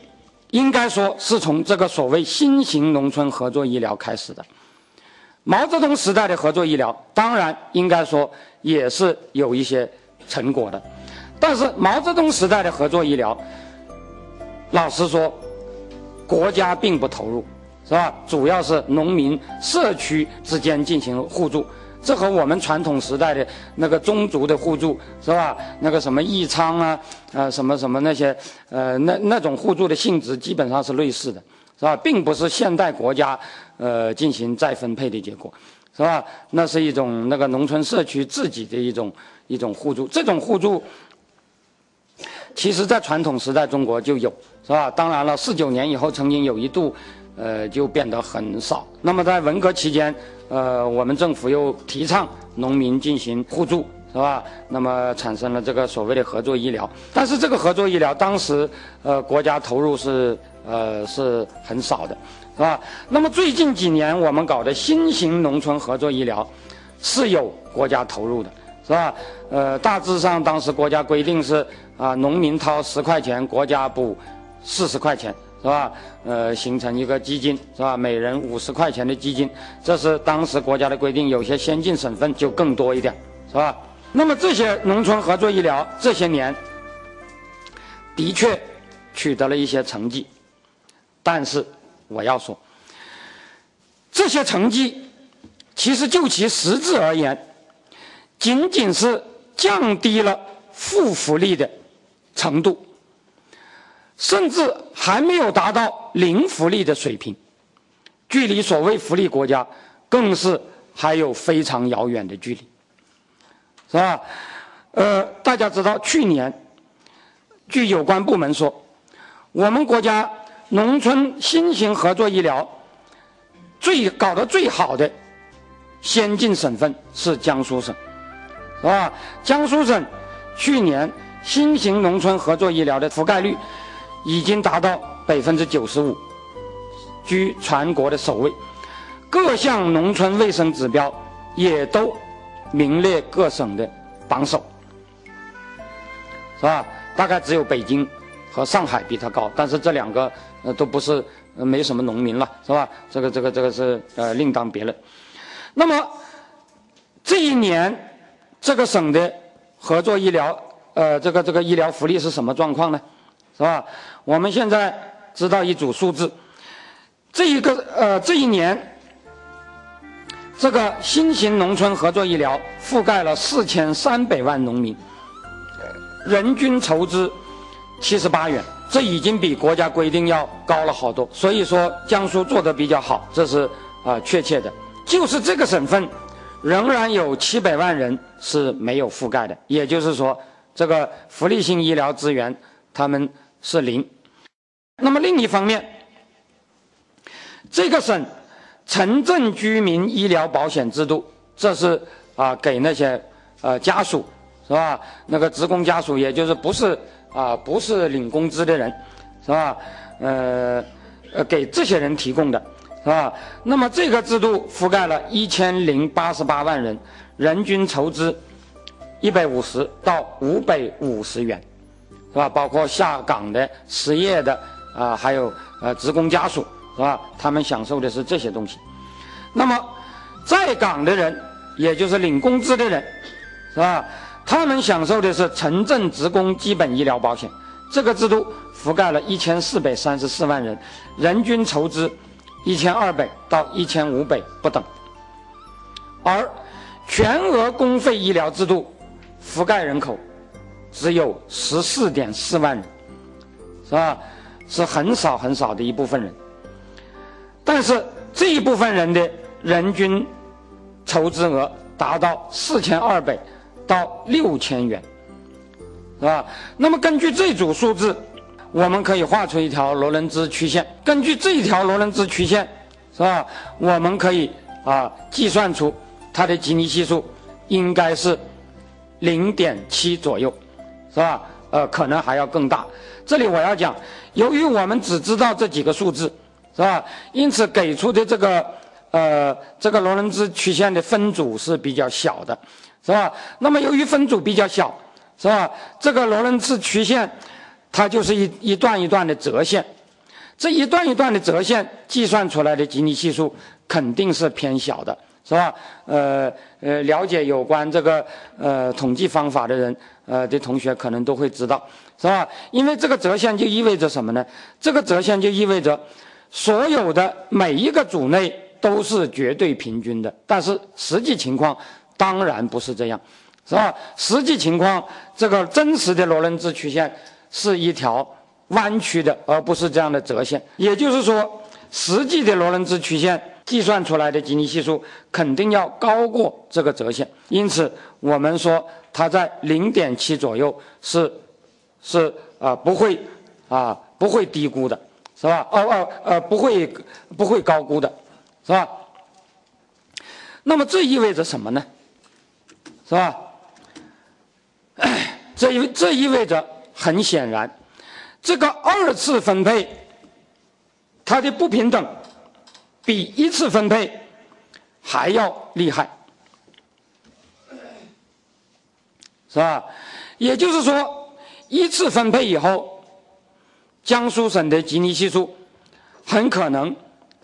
Speaker 1: 应该说是从这个所谓新型农村合作医疗开始的。毛泽东时代的合作医疗，当然应该说也是有一些成果的，但是毛泽东时代的合作医疗，老实说，国家并不投入，是吧？主要是农民、社区之间进行互助，这和我们传统时代的那个宗族的互助，是吧？那个什么义昌啊，呃，什么什么那些，呃，那那种互助的性质基本上是类似的。是吧，并不是现代国家，呃，进行再分配的结果，是吧？那是一种那个农村社区自己的一种一种互助。这种互助，其实在传统时代中国就有，是吧？当然了，四九年以后曾经有一度，呃，就变得很少。那么在文革期间，呃，我们政府又提倡农民进行互助，是吧？那么产生了这个所谓的合作医疗。但是这个合作医疗当时，呃，国家投入是。呃，是很少的，是吧？那么最近几年我们搞的新型农村合作医疗，是有国家投入的，是吧？呃，大致上当时国家规定是啊，农民掏十块钱，国家补四十块钱，是吧？呃，形成一个基金，是吧？每人五十块钱的基金，这是当时国家的规定。有些先进省份就更多一点，是吧？那么这些农村合作医疗这些年的确取得了一些成绩。但是我要说，这些成绩其实就其实质而言，仅仅是降低了负福利的程度，甚至还没有达到零福利的水平，距离所谓福利国家更是还有非常遥远的距离，是吧？呃，大家知道，去年据有关部门说，我们国家。农村新型合作医疗最搞得最好的先进省份是江苏省，是吧？江苏省去年新型农村合作医疗的覆盖率已经达到百分之九十五，居全国的首位，各项农村卫生指标也都名列各省的榜首，是吧？大概只有北京和上海比它高，但是这两个。呃，都不是没什么农民了，是吧？这个、这个、这个是呃另当别论。那么这一年这个省的合作医疗，呃，这个这个医疗福利是什么状况呢？是吧？我们现在知道一组数字，这一个呃这一年这个新型农村合作医疗覆盖了四千三百万农民，人均筹资七十八元。这已经比国家规定要高了好多，所以说江苏做的比较好，这是啊确切的。就是这个省份，仍然有七百万人是没有覆盖的，也就是说，这个福利性医疗资源他们是零。那么另一方面，这个省城镇居民医疗保险制度，这是啊给那些呃家属是吧？那个职工家属，也就是不是。啊，不是领工资的人，是吧？呃，呃，给这些人提供的，是吧？那么这个制度覆盖了一千零八十八万人，人均筹资一百五十到五百五十元，是吧？包括下岗的、失业的啊，还有呃职工家属是吧？他们享受的是这些东西。那么，在岗的人，也就是领工资的人，是吧？他们享受的是城镇职工基本医疗保险。这个制度覆盖了一千四百三十四万人，人均筹资一千二百到一千五百不等。而全额公费医疗制度覆盖人口只有十四点四万人，是吧？是很少很少的一部分人。但是这一部分人的人均筹资额达到四千二百到六千元，是吧？那么根据这组数字，我们可以画出一条罗伦兹曲线。根据这一条罗伦兹曲线，是吧？我们可以啊计算出它的吉尼系数应该是零点七左右，是吧？呃，可能还要更大。这里我要讲，由于我们只知道这几个数字。是吧？因此给出的这个呃这个罗伦兹曲线的分组是比较小的，是吧？那么由于分组比较小，是吧？这个罗伦兹曲线它就是一一段一段的折线，这一段一段的折线计算出来的吉尼系数肯定是偏小的，是吧？呃呃，了解有关这个呃统计方法的人呃的同学可能都会知道，是吧？因为这个折线就意味着什么呢？这个折线就意味着。所有的每一个组内都是绝对平均的，但是实际情况当然不是这样，是吧？实际情况，这个真实的罗伦兹曲线是一条弯曲的，而不是这样的折线。也就是说，实际的罗伦兹曲线计算出来的吉尼系数肯定要高过这个折线，因此我们说它在零点七左右是是啊不会啊不会低估的。是吧？哦哦呃，不会不会高估的，是吧？那么这意味着什么呢？是吧？这意这意味着很显然，这个二次分配它的不平等比一次分配还要厉害，是吧？也就是说，一次分配以后。江苏省的吉尼系数很可能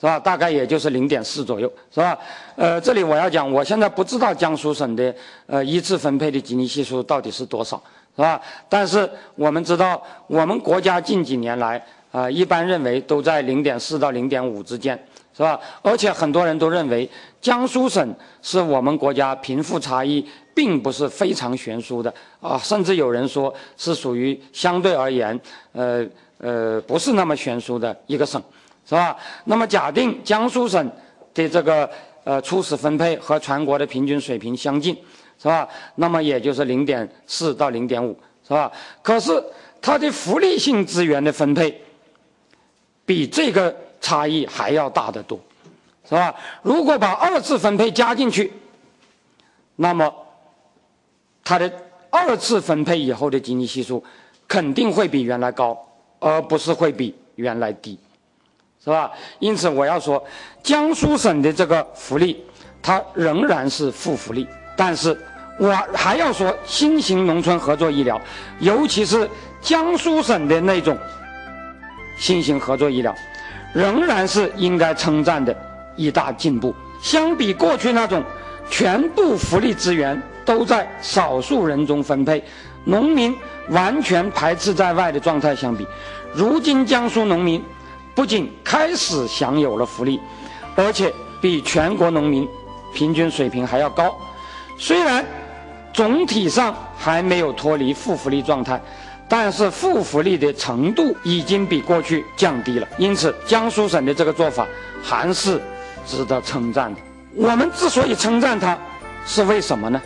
Speaker 1: 是吧，大概也就是零点四左右，是吧？呃，这里我要讲，我现在不知道江苏省的呃一次分配的吉尼系数到底是多少，是吧？但是我们知道，我们国家近几年来啊，一般认为都在零点四到零点五之间，是吧？而且很多人都认为江苏省是我们国家贫富差异并不是非常悬殊的啊，甚至有人说是属于相对而言，呃。呃，不是那么悬殊的一个省，是吧？那么假定江苏省的这个呃初始分配和全国的平均水平相近，是吧？那么也就是零点四到零点五，是吧？可是它的福利性资源的分配比这个差异还要大得多，是吧？如果把二次分配加进去，那么它的二次分配以后的经济系数肯定会比原来高。而不是会比原来低，是吧？因此我要说，江苏省的这个福利，它仍然是负福利。但是我还要说，新型农村合作医疗，尤其是江苏省的那种新型合作医疗，仍然是应该称赞的一大进步。相比过去那种全部福利资源都在少数人中分配。农民完全排斥在外的状态相比，如今江苏农民不仅开始享有了福利，而且比全国农民平均水平还要高。虽然总体上还没有脱离负福利状态，但是负福利的程度已经比过去降低了。因此，江苏省的这个做法还是值得称赞的。我们之所以称赞它，是为什么呢？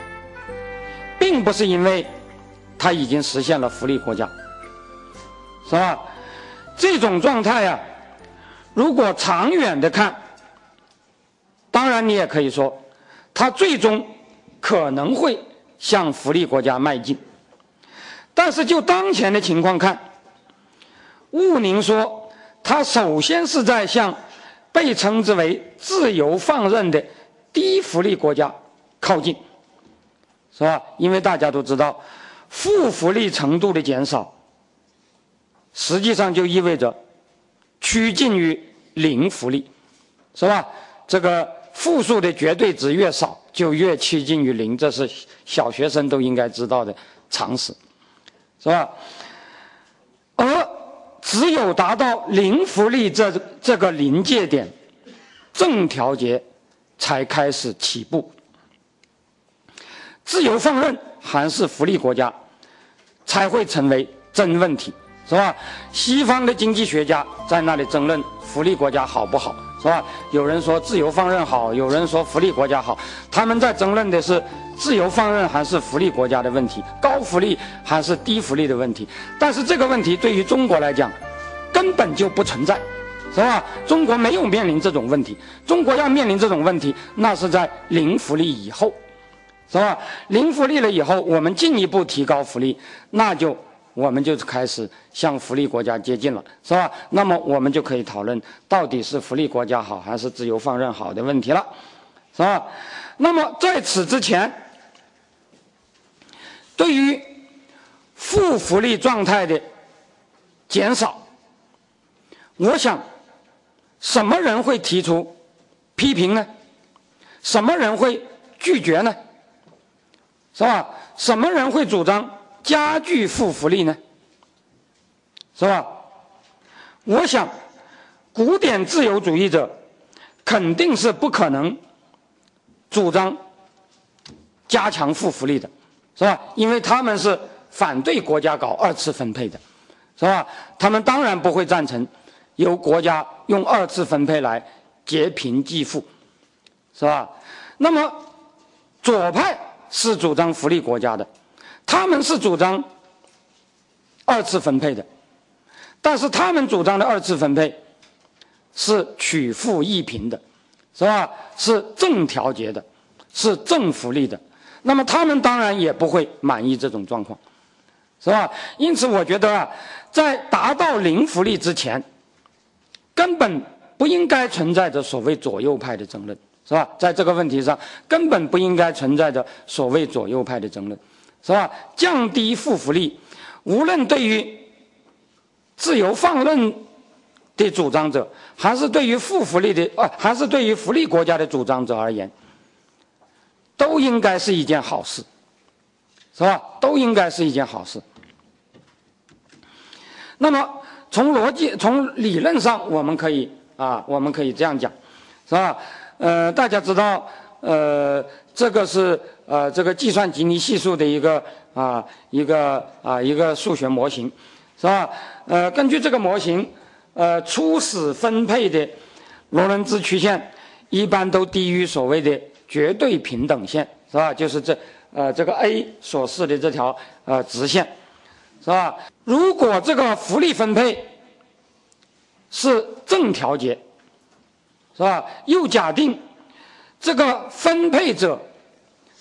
Speaker 1: 并不是因为。它已经实现了福利国家，是吧？这种状态呀，如果长远的看，当然你也可以说，它最终可能会向福利国家迈进。但是就当前的情况看，毋宁说，他首先是在向被称之为自由放任的低福利国家靠近，是吧？因为大家都知道。负福利程度的减少，实际上就意味着趋近于零福利，是吧？这个负数的绝对值越少，就越趋近于零，这是小学生都应该知道的常识，是吧？而只有达到零福利这这个临界点，正调节才开始起步。自由放任还是福利国家，才会成为真问题，是吧？西方的经济学家在那里争论福利国家好不好，是吧？有人说自由放任好，有人说福利国家好，他们在争论的是自由放任还是福利国家的问题，高福利还是低福利的问题。但是这个问题对于中国来讲，根本就不存在，是吧？中国没有面临这种问题，中国要面临这种问题，那是在零福利以后。是吧？零福利了以后，我们进一步提高福利，那就我们就开始向福利国家接近了，是吧？那么我们就可以讨论到底是福利国家好还是自由放任好的问题了，是吧？那么在此之前，对于负福利状态的减少，我想什么人会提出批评呢？什么人会拒绝呢？是吧？什么人会主张加剧负福利呢？是吧？我想，古典自由主义者肯定是不可能主张加强负福利的，是吧？因为他们是反对国家搞二次分配的，是吧？他们当然不会赞成由国家用二次分配来劫贫济富，是吧？那么左派。是主张福利国家的，他们是主张二次分配的，但是他们主张的二次分配是取富益贫的，是吧？是正调节的，是正福利的。那么他们当然也不会满意这种状况，是吧？因此，我觉得啊，在达到零福利之前，根本不应该存在着所谓左右派的争论。是吧？在这个问题上，根本不应该存在着所谓左右派的争论，是吧？降低负福利，无论对于自由放任的主张者，还是对于负福利的啊，还是对于福利国家的主张者而言，都应该是一件好事，是吧？都应该是一件好事。那么，从逻辑、从理论上，我们可以啊，我们可以这样讲，是吧？呃，大家知道，呃，这个是呃这个计算吉尼系数的一个啊一个啊一个数学模型，是吧？呃，根据这个模型，呃，初始分配的罗伦兹曲线一般都低于所谓的绝对平等线，是吧？就是这呃这个 A 所示的这条呃直线，是吧？如果这个福利分配是正调节。是吧？又假定这个分配者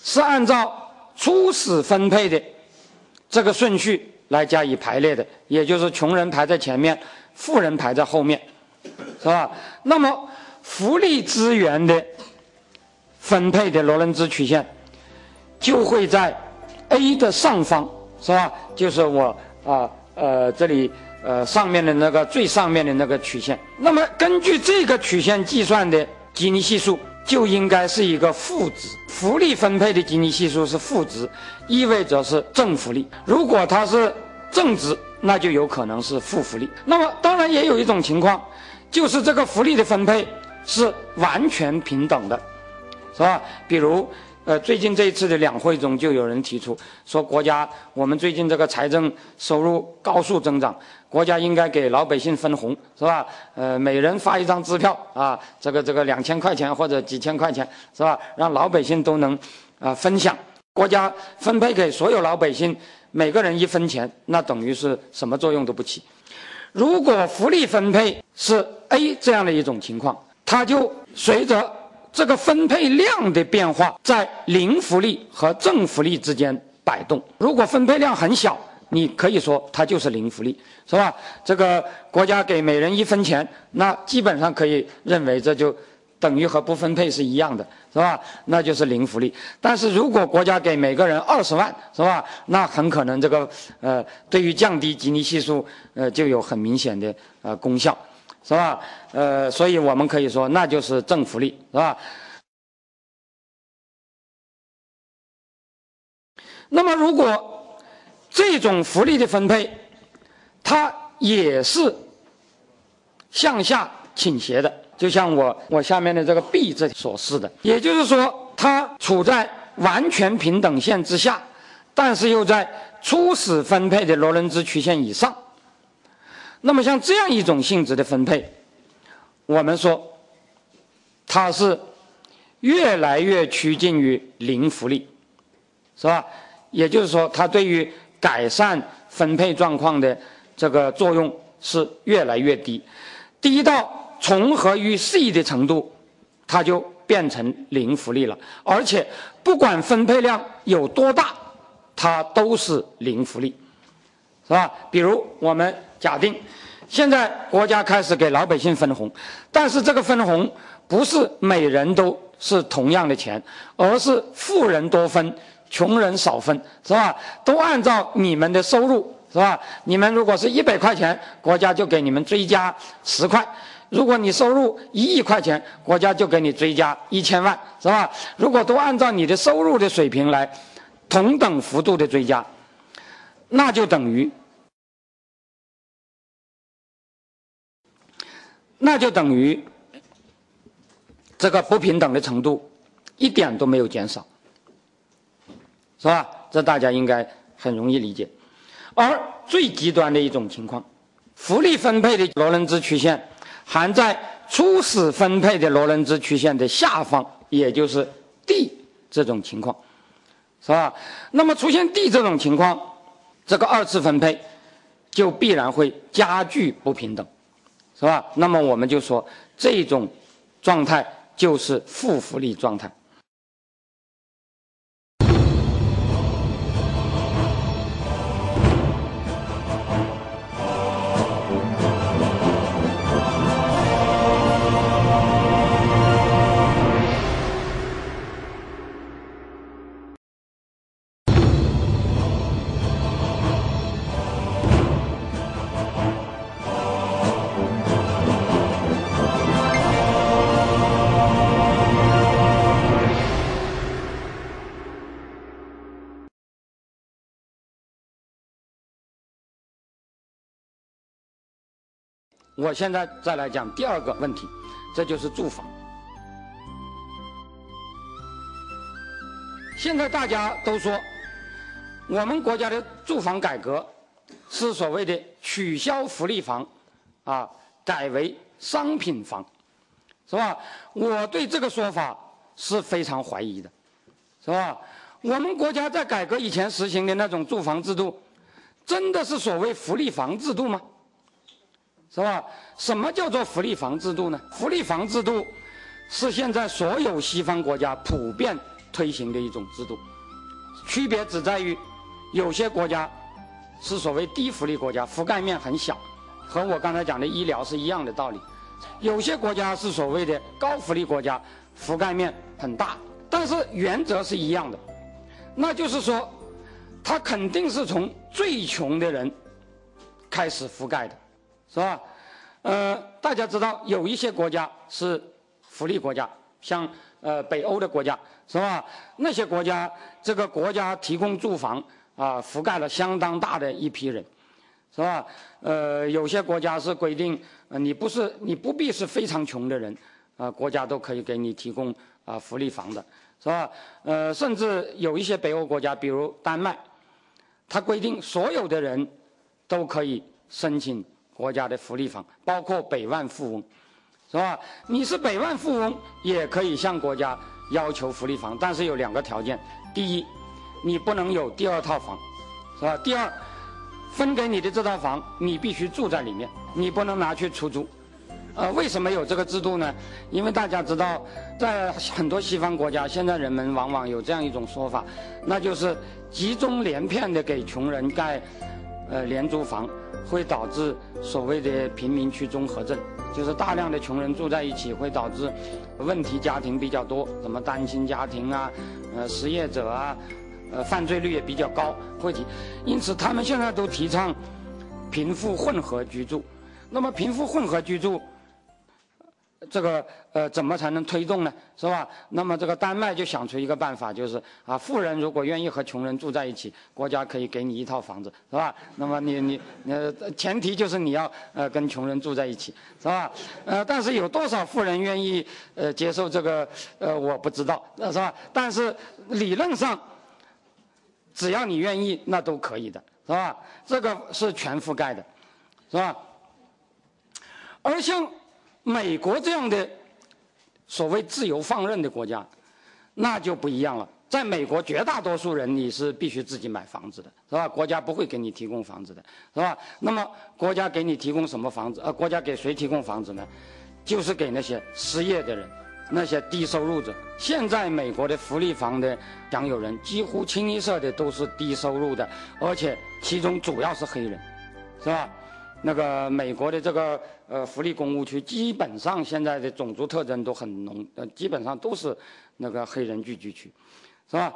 Speaker 1: 是按照初始分配的这个顺序来加以排列的，也就是穷人排在前面，富人排在后面，是吧？那么福利资源的分配的罗伦兹曲线就会在 A 的上方，是吧？就是我啊呃这里。呃，上面的那个最上面的那个曲线，那么根据这个曲线计算的基尼系数就应该是一个负值，福利分配的基尼系数是负值，意味着是正福利。如果它是正值，那就有可能是负福利。那么当然也有一种情况，就是这个福利的分配是完全平等的，是吧？比如。呃，最近这一次的两会中，就有人提出说，国家我们最近这个财政收入高速增长，国家应该给老百姓分红，是吧？呃，每人发一张支票啊，这个这个两千块钱或者几千块钱，是吧？让老百姓都能啊分享。国家分配给所有老百姓每个人一分钱，那等于是什么作用都不起。如果福利分配是 A 这样的一种情况，它就随着。这个分配量的变化在零福利和正福利之间摆动。如果分配量很小，你可以说它就是零福利，是吧？这个国家给每人一分钱，那基本上可以认为这就等于和不分配是一样的，是吧？那就是零福利。但是如果国家给每个人二十万，是吧？那很可能这个呃，对于降低吉尼系数呃就有很明显的呃功效，是吧？呃，所以我们可以说，那就是正福利，是吧？那么，如果这种福利的分配，它也是向下倾斜的，就像我我下面的这个 B 这所示的，也就是说，它处在完全平等线之下，但是又在初始分配的罗伦兹曲线以上。那么像这样一种性质的分配，我们说它是越来越趋近于零福利，是吧？也就是说，它对于改善分配状况的这个作用是越来越低，低到重合于 C 的程度，它就变成零福利了。而且不管分配量有多大，它都是零福利，是吧？比如我们。假定现在国家开始给老百姓分红，但是这个分红不是每人都是同样的钱，而是富人多分，穷人少分，是吧？都按照你们的收入，是吧？你们如果是一百块钱，国家就给你们追加十块；如果你收入一亿块钱，国家就给你追加一千万，是吧？如果都按照你的收入的水平来同等幅度的追加，那就等于。那就等于这个不平等的程度一点都没有减少，是吧？这大家应该很容易理解。而最极端的一种情况，福利分配的罗伦兹曲线含在初始分配的洛伦兹曲线的下方，也就是 D 这种情况，是吧？那么出现 D 这种情况，这个二次分配就必然会加剧不平等。是吧？那么我们就说，这种状态就是负福利状态。我现在再来讲第二个问题，这就是住房。现在大家都说，我们国家的住房改革是所谓的取消福利房，啊，改为商品房，是吧？我对这个说法是非常怀疑的，是吧？我们国家在改革以前实行的那种住房制度，真的是所谓福利房制度吗？是吧？什么叫做福利房制度呢？福利房制度是现在所有西方国家普遍推行的一种制度，区别只在于有些国家是所谓低福利国家，覆盖面很小，和我刚才讲的医疗是一样的道理；有些国家是所谓的高福利国家，覆盖面很大，但是原则是一样的，那就是说，它肯定是从最穷的人开始覆盖的。是吧？呃，大家知道有一些国家是福利国家，像呃北欧的国家，是吧？那些国家这个国家提供住房啊，覆盖了相当大的一批人，是吧？呃，有些国家是规定，你不是你不必是非常穷的人，啊，国家都可以给你提供啊福利房的，是吧？呃，甚至有一些北欧国家，比如丹麦，它规定所有的人都可以申请。国家的福利房包括百万富翁，是吧？你是百万富翁也可以向国家要求福利房，但是有两个条件：第一，你不能有第二套房，是吧？第二，分给你的这套房你必须住在里面，你不能拿去出租。呃，为什么有这个制度呢？因为大家知道，在很多西方国家，现在人们往往有这样一种说法，那就是集中连片的给穷人盖呃廉租房。会导致所谓的贫民区综合症，就是大量的穷人住在一起，会导致问题家庭比较多，什么单亲家庭啊，呃，失业者啊，呃，犯罪率也比较高，会提。因此，他们现在都提倡贫富混合居住。那么，贫富混合居住这个呃，怎么才能推动呢？是吧？那么这个丹麦就想出一个办法，就是啊，富人如果愿意和穷人住在一起，国家可以给你一套房子，是吧？那么你你呃，前提就是你要呃跟穷人住在一起，是吧？呃，但是有多少富人愿意呃接受这个呃，我不知道，是吧？但是理论上，只要你愿意，那都可以的，是吧？这个是全覆盖的，是吧？而像。美国这样的所谓自由放任的国家，那就不一样了。在美国，绝大多数人你是必须自己买房子的，是吧？国家不会给你提供房子的，是吧？那么国家给你提供什么房子？呃，国家给谁提供房子呢？就是给那些失业的人，那些低收入者。现在美国的福利房的享有人几乎清一色的都是低收入的，而且其中主要是黑人，是吧？那个美国的这个呃福利公务区，基本上现在的种族特征都很浓，呃，基本上都是那个黑人聚居区，是吧？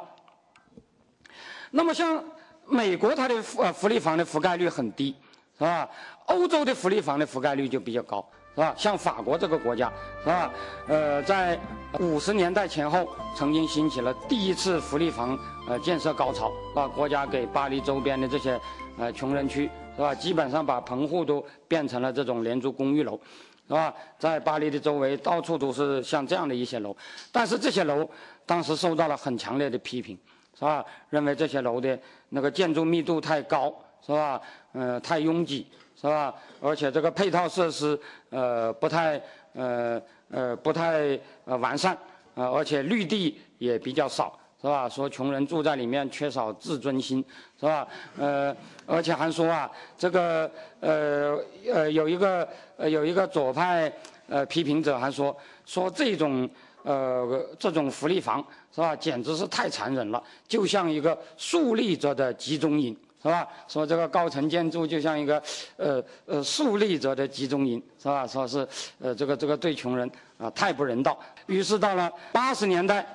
Speaker 1: 那么像美国它的福呃福利房的覆盖率很低，是吧？欧洲的福利房的覆盖率就比较高，是吧？像法国这个国家，是吧？呃，在五十年代前后，曾经兴起了第一次福利房呃建设高潮，是吧？国家给巴黎周边的这些呃穷人区。是吧？基本上把棚户都变成了这种廉租公寓楼，是吧？在巴黎的周围到处都是像这样的一些楼，但是这些楼当时受到了很强烈的批评，是吧？认为这些楼的那个建筑密度太高，是吧？呃，太拥挤，是吧？而且这个配套设施呃不太呃呃不太呃完善，呃，而且绿地也比较少。是吧？说穷人住在里面缺少自尊心，是吧？呃，而且还说啊，这个呃呃有一个呃有一个左派呃批评者还说说这种呃这种福利房是吧，简直是太残忍了，就像一个竖立着的集中营，是吧？说这个高层建筑就像一个呃呃竖立着的集中营，是吧？说是呃这个这个对穷人啊太不人道。于是到了八十年代。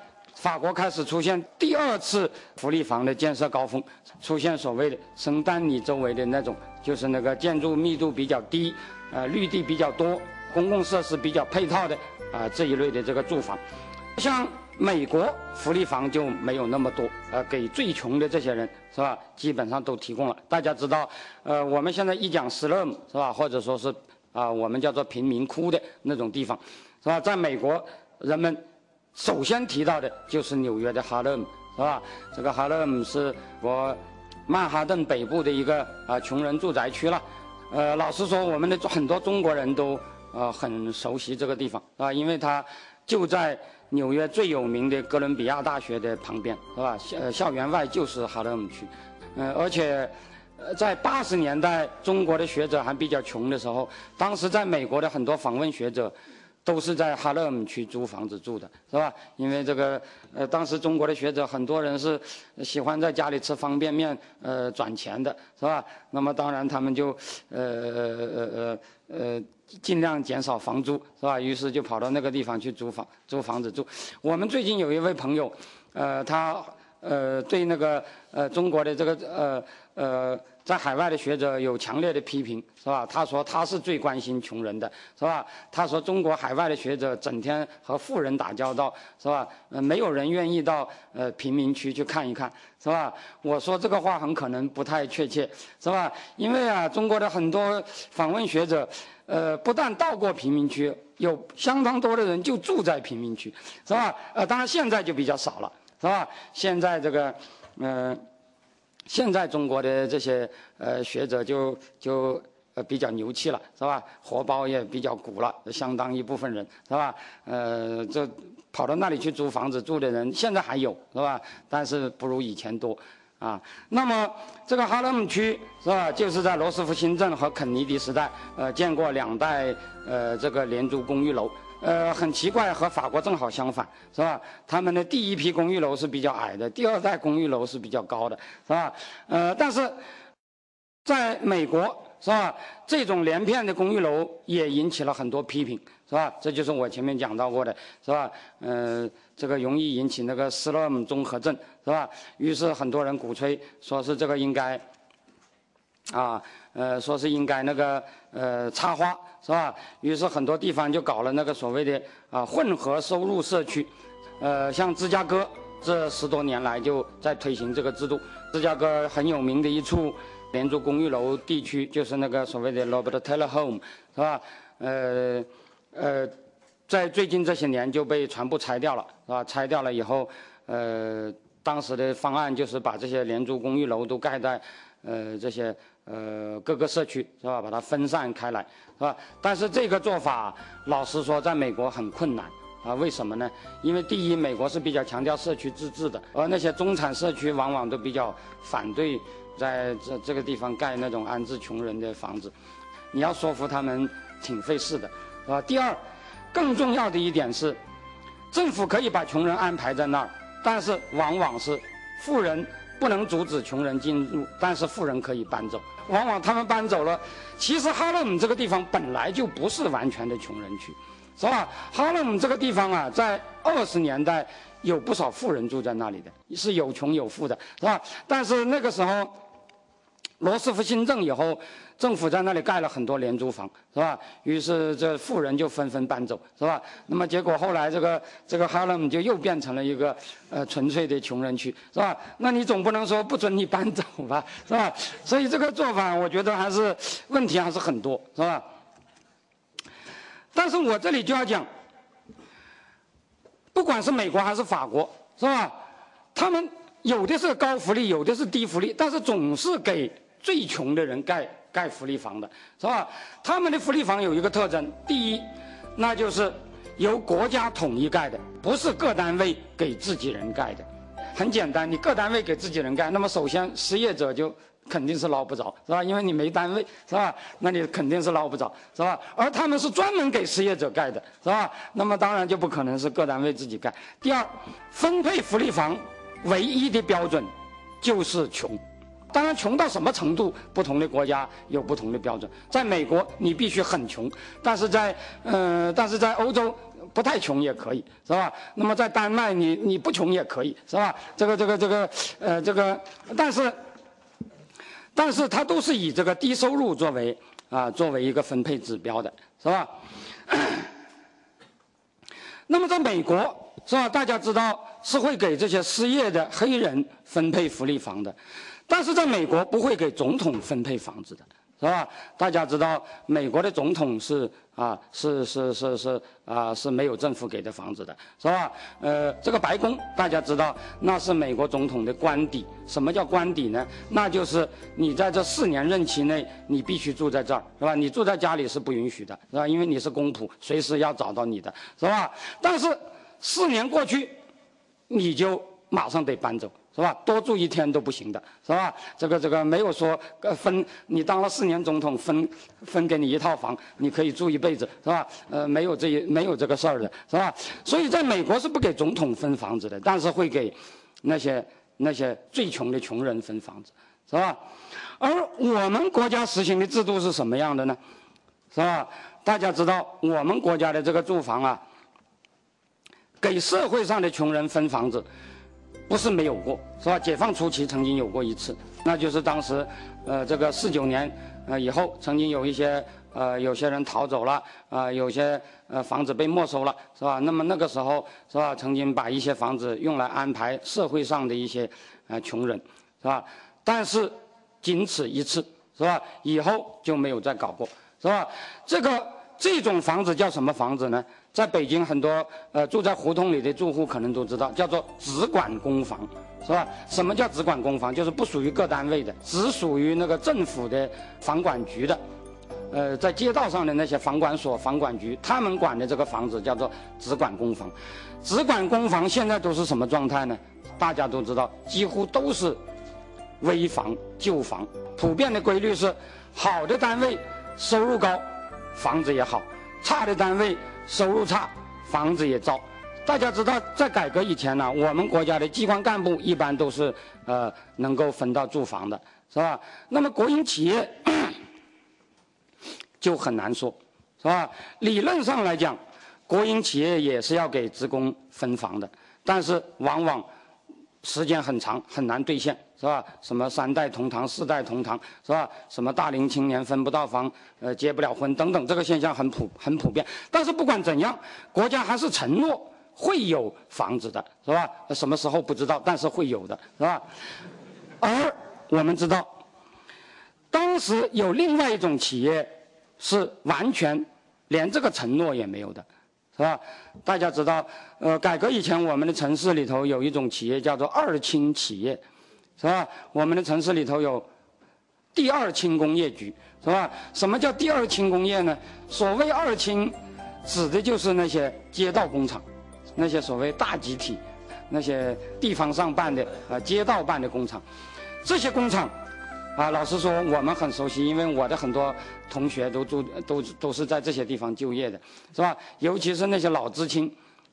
Speaker 1: 法国开始出现第二次福利房的建设高峰，出现所谓的圣丹尼周围的那种，就是那个建筑密度比较低，呃，绿地比较多，公共设施比较配套的啊这一类的这个住房。像美国福利房就没有那么多，呃，给最穷的这些人是吧，基本上都提供了。大家知道，呃，我们现在一讲斯勒姆是吧，或者说是啊，我们叫做贫民窟的那种地方，是吧？在美国人们。首先提到的就是纽约的哈勒姆，是吧？这个哈勒姆是我曼哈顿北部的一个啊穷人住宅区了。呃，老实说，我们的很多中国人都呃很熟悉这个地方，啊，因为它就在纽约最有名的哥伦比亚大学的旁边，是吧？校校园外就是哈勒姆区。呃，而且在八十年代，中国的学者还比较穷的时候，当时在美国的很多访问学者。都是在哈勒姆区租房子住的，是吧？因为这个，呃，当时中国的学者很多人是喜欢在家里吃方便面，呃，转钱的，是吧？那么当然他们就，呃呃呃呃，尽量减少房租，是吧？于是就跑到那个地方去租房，租房子住。我们最近有一位朋友，呃，他呃对那个呃中国的这个呃呃。在海外的学者有强烈的批评，是吧？他说他是最关心穷人的，是吧？他说中国海外的学者整天和富人打交道，是吧？呃，没有人愿意到呃贫民区去看一看，是吧？我说这个话很可能不太确切，是吧？因为啊，中国的很多访问学者，呃，不但到过贫民区，有相当多的人就住在贫民区，是吧？呃，当然现在就比较少了，是吧？现在这个，嗯。现在中国的这些呃学者就就呃比较牛气了，是吧？荷包也比较鼓了，相当一部分人，是吧？呃，这跑到那里去租房子住的人，现在还有，是吧？但是不如以前多，啊。那么这个哈勒姆区是吧？就是在罗斯福新政和肯尼迪时代，呃，建过两代呃这个廉租公寓楼。呃，很奇怪，和法国正好相反，是吧？他们的第一批公寓楼是比较矮的，第二代公寓楼是比较高的，是吧？呃，但是在美国，是吧？这种连片的公寓楼也引起了很多批评，是吧？这就是我前面讲到过的，是吧？呃，这个容易引起那个斯勒姆综合症，是吧？于是很多人鼓吹，说是这个应该，啊，呃，说是应该那个呃插花，是吧？于是很多地方就搞了那个所谓的啊混合收入社区，呃，像芝加哥这十多年来就在推行这个制度。芝加哥很有名的一处廉租公寓楼地区，就是那个所谓的 Robert Taylor Home，是吧？呃，呃，在最近这些年就被全部拆掉了，是吧？拆掉了以后，呃，当时的方案就是把这些廉租公寓楼都盖在，呃，这些呃各个社区，是吧？把它分散开来，是吧？但是这个做法，老实说，在美国很困难啊。为什么呢？因为第一，美国是比较强调社区自治的，而那些中产社区往往都比较反对在这这个地方盖那种安置穷人的房子，你要说服他们。挺费事的，是吧？第二，更重要的一点是，政府可以把穷人安排在那儿，但是往往是富人不能阻止穷人进入，但是富人可以搬走。往往他们搬走了，其实哈勒姆这个地方本来就不是完全的穷人区，是吧？哈勒姆这个地方啊，在二十年代有不少富人住在那里的，是有穷有富的，是吧？但是那个时候。罗斯福新政以后，政府在那里盖了很多廉租房，是吧？于是这富人就纷纷搬走，是吧？那么结果后来这个这个哈勒姆就又变成了一个呃纯粹的穷人区，是吧？那你总不能说不准你搬走吧，是吧？所以这个做法我觉得还是问题还是很多，是吧？但是我这里就要讲，不管是美国还是法国，是吧？他们有的是高福利，有的是低福利，但是总是给。最穷的人盖盖福利房的是吧？他们的福利房有一个特征，第一，那就是由国家统一盖的，不是各单位给自己人盖的。很简单，你各单位给自己人盖，那么首先失业者就肯定是捞不着，是吧？因为你没单位，是吧？那你肯定是捞不着，是吧？而他们是专门给失业者盖的，是吧？那么当然就不可能是各单位自己盖。第二，分配福利房唯一的标准就是穷。当然，穷到什么程度，不同的国家有不同的标准。在美国，你必须很穷；但是在，呃，但是在欧洲，不太穷也可以，是吧？那么在丹麦，你你不穷也可以，是吧？这个这个这个，呃，这个，但是，但是它都是以这个低收入作为啊作为一个分配指标的，是吧？那么在美国，是吧？大家知道是会给这些失业的黑人分配福利房的。但是在美国不会给总统分配房子的，是吧？大家知道美国的总统是啊，是是是是啊，是没有政府给的房子的，是吧？呃，这个白宫大家知道，那是美国总统的官邸。什么叫官邸呢？那就是你在这四年任期内，你必须住在这儿，是吧？你住在家里是不允许的，是吧？因为你是公仆，随时要找到你的，是吧？但是四年过去，你就马上得搬走。是吧？多住一天都不行的，是吧？这个这个没有说呃分，你当了四年总统分分给你一套房，你可以住一辈子，是吧？呃，没有这一没有这个事儿的，是吧？所以在美国是不给总统分房子的，但是会给那些那些最穷的穷人分房子，是吧？而我们国家实行的制度是什么样的呢？是吧？大家知道我们国家的这个住房啊，给社会上的穷人分房子。不是没有过，是吧？解放初期曾经有过一次，那就是当时，呃，这个四九年，呃，以后曾经有一些，呃，有些人逃走了，啊，有些呃房子被没收了，是吧？那么那个时候，是吧？曾经把一些房子用来安排社会上的一些，呃，穷人，是吧？但是仅此一次，是吧？以后就没有再搞过，是吧？这个这种房子叫什么房子呢？在北京，很多呃住在胡同里的住户可能都知道，叫做只管公房，是吧？什么叫只管公房？就是不属于各单位的，只属于那个政府的房管局的，呃，在街道上的那些房管所、房管局，他们管的这个房子叫做只管公房。只管公房现在都是什么状态呢？大家都知道，几乎都是危房旧房。普遍的规律是，好的单位收入高，房子也好；差的单位。收入差，房子也糟。大家知道，在改革以前呢，我们国家的机关干部一般都是呃能够分到住房的，是吧？那么国营企业就很难说，是吧？理论上来讲，国营企业也是要给职工分房的，但是往往时间很长，很难兑现，是吧？什么三代同堂、四代同堂，是吧？什么大龄青年分不到房，呃，结不了婚等等，这个现象很普很普遍。但是不管怎样，国家还是承诺会有房子的，是吧？什么时候不知道，但是会有的，是吧？而我们知道，当时有另外一种企业是完全连这个承诺也没有的。是吧？大家知道，呃，改革以前，我们的城市里头有一种企业叫做二轻企业，是吧？我们的城市里头有第二轻工业局，是吧？什么叫第二轻工业呢？所谓二轻，指的就是那些街道工厂，那些所谓大集体，那些地方上办的啊，街道办的工厂，这些工厂。啊，老实说，我们很熟悉，因为我的很多同学都住，都都是在这些地方就业的，是吧？尤其是那些老知青，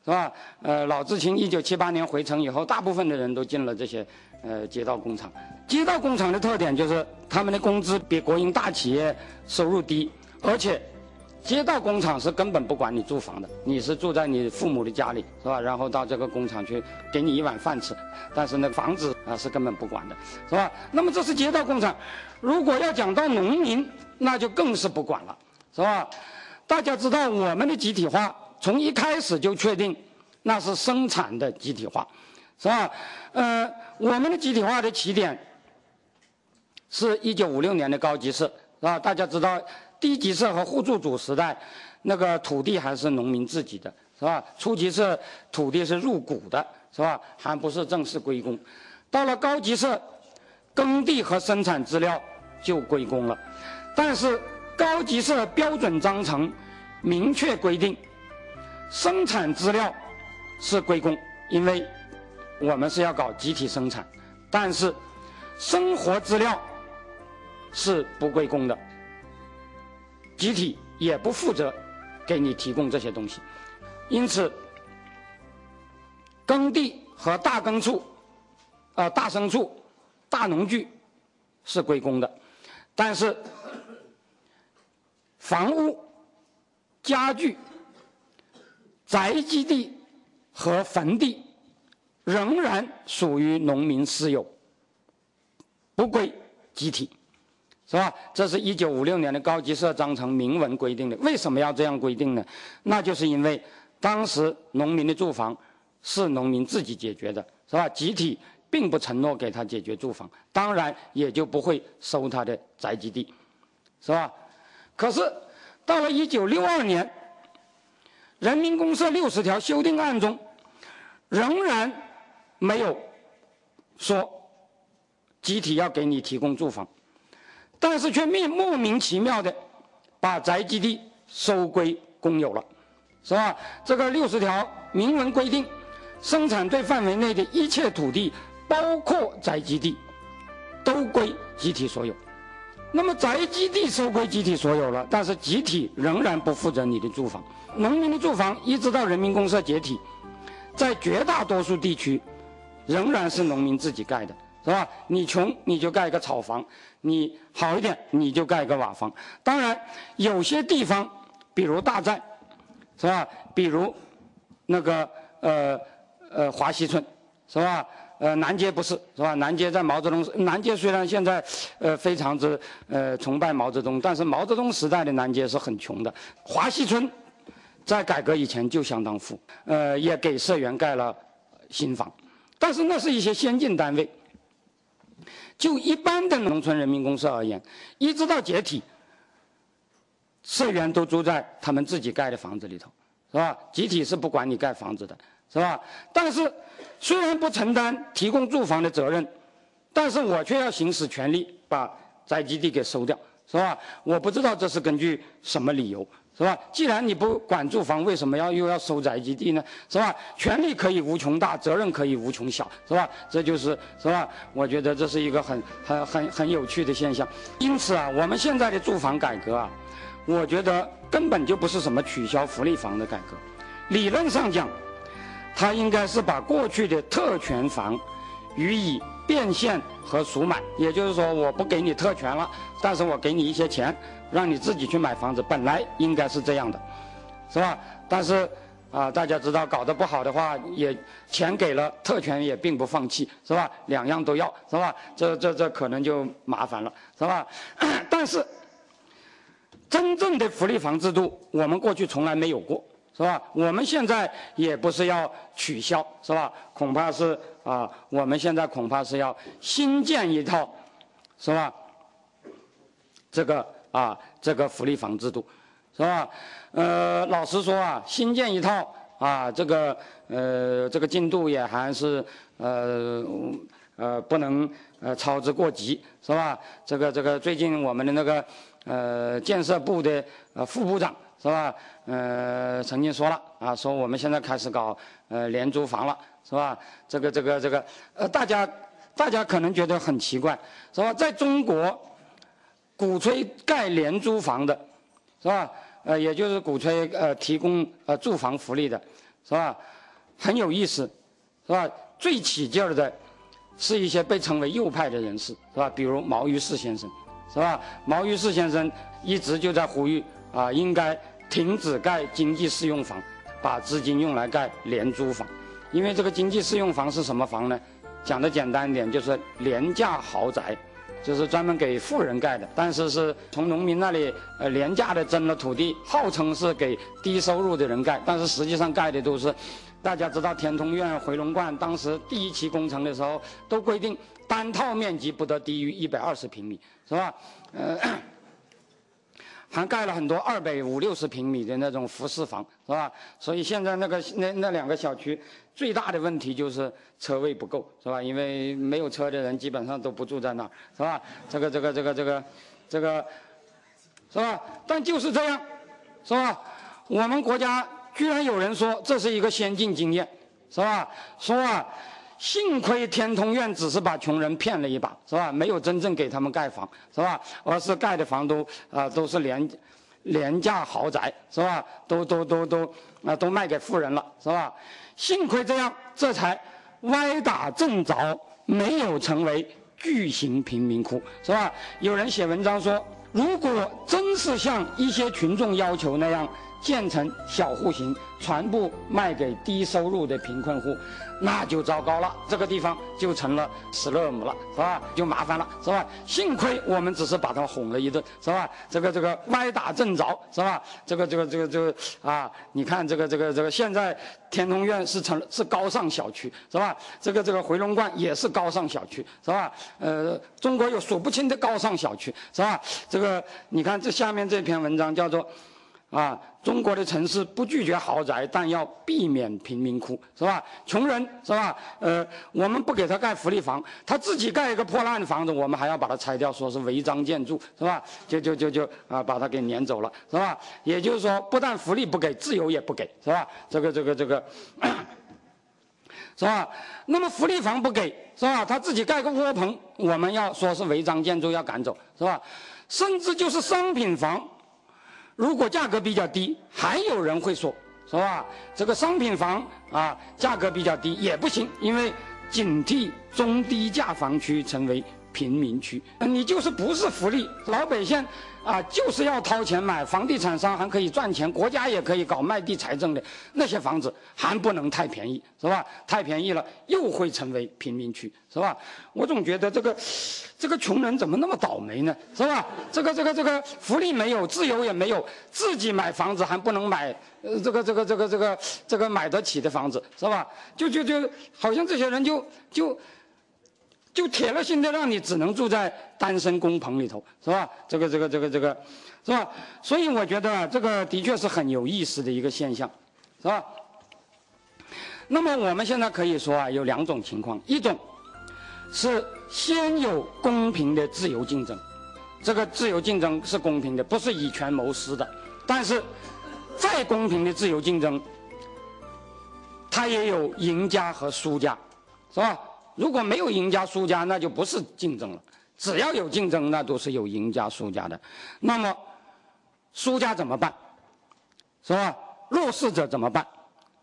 Speaker 1: 是吧？呃，老知青一九七八年回城以后，大部分的人都进了这些呃街道工厂。街道工厂的特点就是他们的工资比国营大企业收入低，而且。街道工厂是根本不管你住房的，你是住在你父母的家里，是吧？然后到这个工厂去给你一碗饭吃，但是那房子啊是根本不管的，是吧？那么这是街道工厂，如果要讲到农民，那就更是不管了，是吧？大家知道我们的集体化从一开始就确定，那是生产的集体化，是吧？呃，我们的集体化的起点是一九五六年的高级市，是吧？大家知道。低级市和互助主时代，那个土地还是农民自己的，是吧？初级市土地是入股的，是吧？还不是正式归公。到了高级市，耕地和生产资料就归公了。但是高级市标准章程明确规定，生产资料是归公，因为我们是要搞集体生产。但是生活资料是不归公的。集体也不负责给你提供这些东西，因此，耕地和大耕处、啊大牲畜、大农具是归公的，但是房屋、家具、宅基地和坟地仍然属于农民私有，不归集体。是吧？这是一九五六年的高级社章程明文规定的。为什么要这样规定呢？那就是因为当时农民的住房是农民自己解决的，是吧？集体并不承诺给他解决住房，当然也就不会收他的宅基地，是吧？可是到了一九六二年，《人民公社六十条修订案》中，仍然没有说集体要给你提供住房。但是却莫莫名其妙的把宅基地收归公有了，是吧？这个六十条明文规定，生产队范围内的一切土地，包括宅基地，都归集体所有。那么宅基地收归集体所有了，但是集体仍然不负责你的住房。农民的住房一直到人民公社解体，在绝大多数地区，仍然是农民自己盖的。是吧？你穷你就盖一个草房，你好一点你就盖一个瓦房。当然，有些地方，比如大寨，是吧？比如那个呃呃华西村，是吧？呃南街不是，是吧？南街在毛泽东，南街虽然现在呃非常之呃崇拜毛泽东，但是毛泽东时代的南街是很穷的。华西村在改革以前就相当富，呃也给社员盖了新房，但是那是一些先进单位。就一般的农村人民公社而言，一直到解体，社员都住在他们自己盖的房子里头，是吧？集体是不管你盖房子的，是吧？但是虽然不承担提供住房的责任，但是我却要行使权利把宅基地给收掉，是吧？我不知道这是根据什么理由。是吧？既然你不管住房，为什么要又要收宅基地呢？是吧？权力可以无穷大，责任可以无穷小，是吧？这就是是吧？我觉得这是一个很很很很有趣的现象。因此啊，我们现在的住房改革啊，我觉得根本就不是什么取消福利房的改革。理论上讲，它应该是把过去的特权房予以变现和赎买。也就是说，我不给你特权了，但是我给你一些钱。让你自己去买房子，本来应该是这样的，是吧？但是啊，大家知道搞得不好的话，也钱给了，特权也并不放弃，是吧？两样都要，是吧？这这这可能就麻烦了，是吧？但是，真正的福利房制度，我们过去从来没有过，是吧？我们现在也不是要取消，是吧？恐怕是啊，我们现在恐怕是要新建一套，是吧？这个啊，这个福利房制度。是吧？呃，老实说啊，新建一套啊，这个呃，这个进度也还是呃呃不能呃操之过急，是吧？这个这个最近我们的那个呃建设部的呃副部长是吧？呃，曾经说了啊，说我们现在开始搞呃廉租房了，是吧？这个这个这个呃，大家大家可能觉得很奇怪，是吧？在中国鼓吹盖廉租房的，是吧？呃，也就是鼓吹呃提供呃住房福利的，是吧？很有意思，是吧？最起劲儿的，是一些被称为右派的人士，是吧？比如毛于轼先生，是吧？毛于轼先生一直就在呼吁啊，应该停止盖经济适用房，把资金用来盖廉租房，因为这个经济适用房是什么房呢？讲的简单一点，就是廉价豪宅。就是专门给富人盖的，但是是从农民那里呃廉价的征了土地，号称是给低收入的人盖，但是实际上盖的都是，大家知道天通苑、回龙观当时第一期工程的时候都规定单套面积不得低于一百二十平米，是吧？呃。还盖了很多二百五六十平米的那种复式房，是吧？所以现在那个那那两个小区最大的问题就是车位不够，是吧？因为没有车的人基本上都不住在那儿，是吧？这个这个这个这个这个，是吧？但就是这样，是吧？我们国家居然有人说这是一个先进经验，是吧？说啊。幸亏天通苑只是把穷人骗了一把，是吧？没有真正给他们盖房，是吧？而是盖的房都啊都是廉廉价豪宅，是吧？都都都都啊都卖给富人了，是吧？幸亏这样，这才歪打正着，没有成为巨型贫民窟，是吧？有人写文章说，如果真是像一些群众要求那样建成小户型，全部卖给低收入的贫困户。那就糟糕了，这个地方就成了死勒姆了，是吧？就麻烦了，是吧？幸亏我们只是把他哄了一顿，是吧？这个这个歪打正着，是吧？这个这个这个这个啊，你看这个这个这个，现在天通苑是成是高尚小区，是吧？这个这个回龙观也是高尚小区，是吧？呃，中国有数不清的高尚小区，是吧？这个你看这下面这篇文章叫做。啊，中国的城市不拒绝豪宅，但要避免贫民窟，是吧？穷人是吧？呃，我们不给他盖福利房，他自己盖一个破烂的房子，我们还要把它拆掉，说是违章建筑，是吧？就就就就啊，把他给撵走了，是吧？也就是说，不但福利不给，自由也不给，是吧？这个这个这个，是吧？那么福利房不给，是吧？他自己盖个窝棚，我们要说是违章建筑，要赶走，是吧？甚至就是商品房。如果价格比较低，还有人会说，是吧？这个商品房啊，价格比较低也不行，因为警惕中低价房区成为贫民区。你就是不是福利，老百姓。啊，就是要掏钱买，房地产商还可以赚钱，国家也可以搞卖地财政的那些房子，还不能太便宜，是吧？太便宜了，又会成为贫民区，是吧？我总觉得这个，这个穷人怎么那么倒霉呢？是吧？这个这个这个福利没有，自由也没有，自己买房子还不能买，呃，这个这个这个这个这个买得起的房子，是吧？就就就好像这些人就就。就铁了心的让你只能住在单身公棚里头，是吧？这个、这个、这个、这个，是吧？所以我觉得这个的确是很有意思的一个现象，是吧？那么我们现在可以说啊，有两种情况：一种是先有公平的自由竞争，这个自由竞争是公平的，不是以权谋私的；但是再公平的自由竞争，它也有赢家和输家，是吧？如果没有赢家输家，那就不是竞争了。只要有竞争，那都是有赢家输家的。那么，输家怎么办？是吧？弱势者怎么办？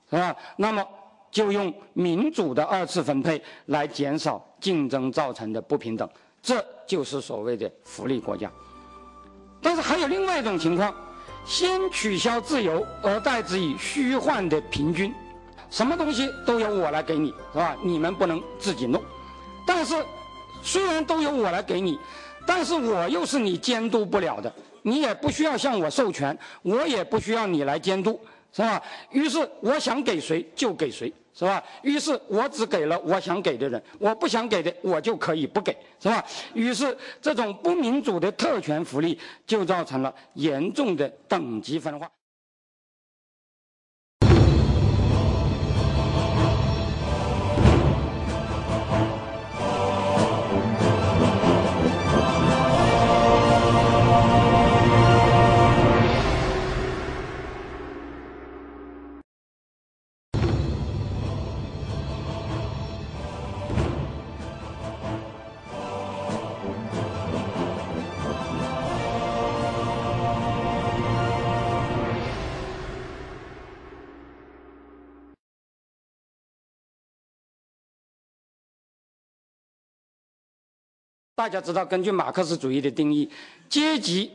Speaker 1: 是吧？那么就用民主的二次分配来减少竞争造成的不平等，这就是所谓的福利国家。但是还有另外一种情况，先取消自由，而代之以虚幻的平均，什么东西都由我来给你，是吧？你们不能自己弄。但是，虽然都由我来给你，但是我又是你监督不了的，你也不需要向我授权，我也不需要你来监督，是吧？于是我想给谁就给谁。是吧？于是我只给了我想给的人，我不想给的我就可以不给，是吧？于是这种不民主的特权福利就造成了严重的等级分化。大家知道，根据马克思主义的定义，阶级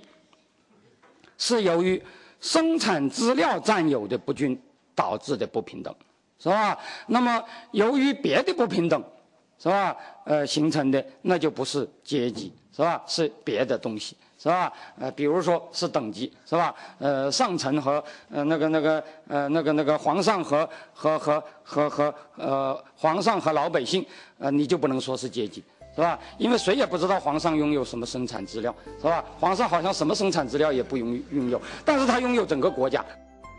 Speaker 1: 是由于生产资料占有的不均导致的不平等，是吧？那么由于别的不平等，是吧？呃，形成的那就不是阶级，是吧？是别的东西，是吧？呃，比如说是等级，是吧？呃，上层和呃那个那个呃那个那个皇上和和和和和呃皇上和老百姓，呃，你就不能说是阶级。是吧？因为谁也不知道皇上拥有什么生产资料，是吧？皇上好像什么生产资料也不拥拥有，但是他拥有整个国家。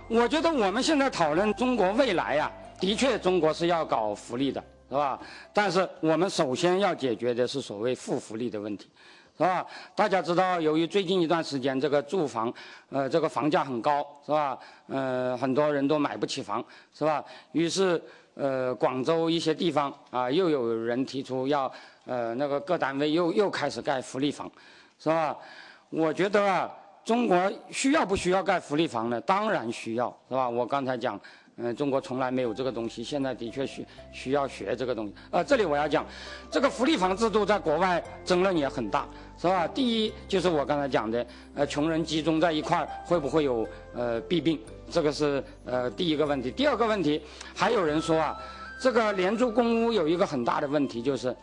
Speaker 1: 我觉得我们现在讨论中国未来呀，的确中国是要搞福利的，是吧？但是我们首先要解决的是所谓负福利的问题，是吧？大家知道，由于最近一段时间这个住房，呃，这个房价很高，是吧？呃，很多人都买不起房，是吧？于是，呃，广州一些地方啊，又有人提出要。呃，那个各单位又又开始盖福利房，是吧？我觉得啊，中国需要不需要盖福利房呢？当然需要，是吧？我刚才讲，嗯，中国从来没有这个东西，现在的确需需要学这个东西。呃，这里我要讲，这个福利房制度在国外争论也很大，是吧？第一就是我刚才讲的，呃，穷人集中在一块儿会不会有呃弊病？这个是呃第一个问题。第二个问题，还有人说啊，这个廉租公屋有一个很大的问题就是。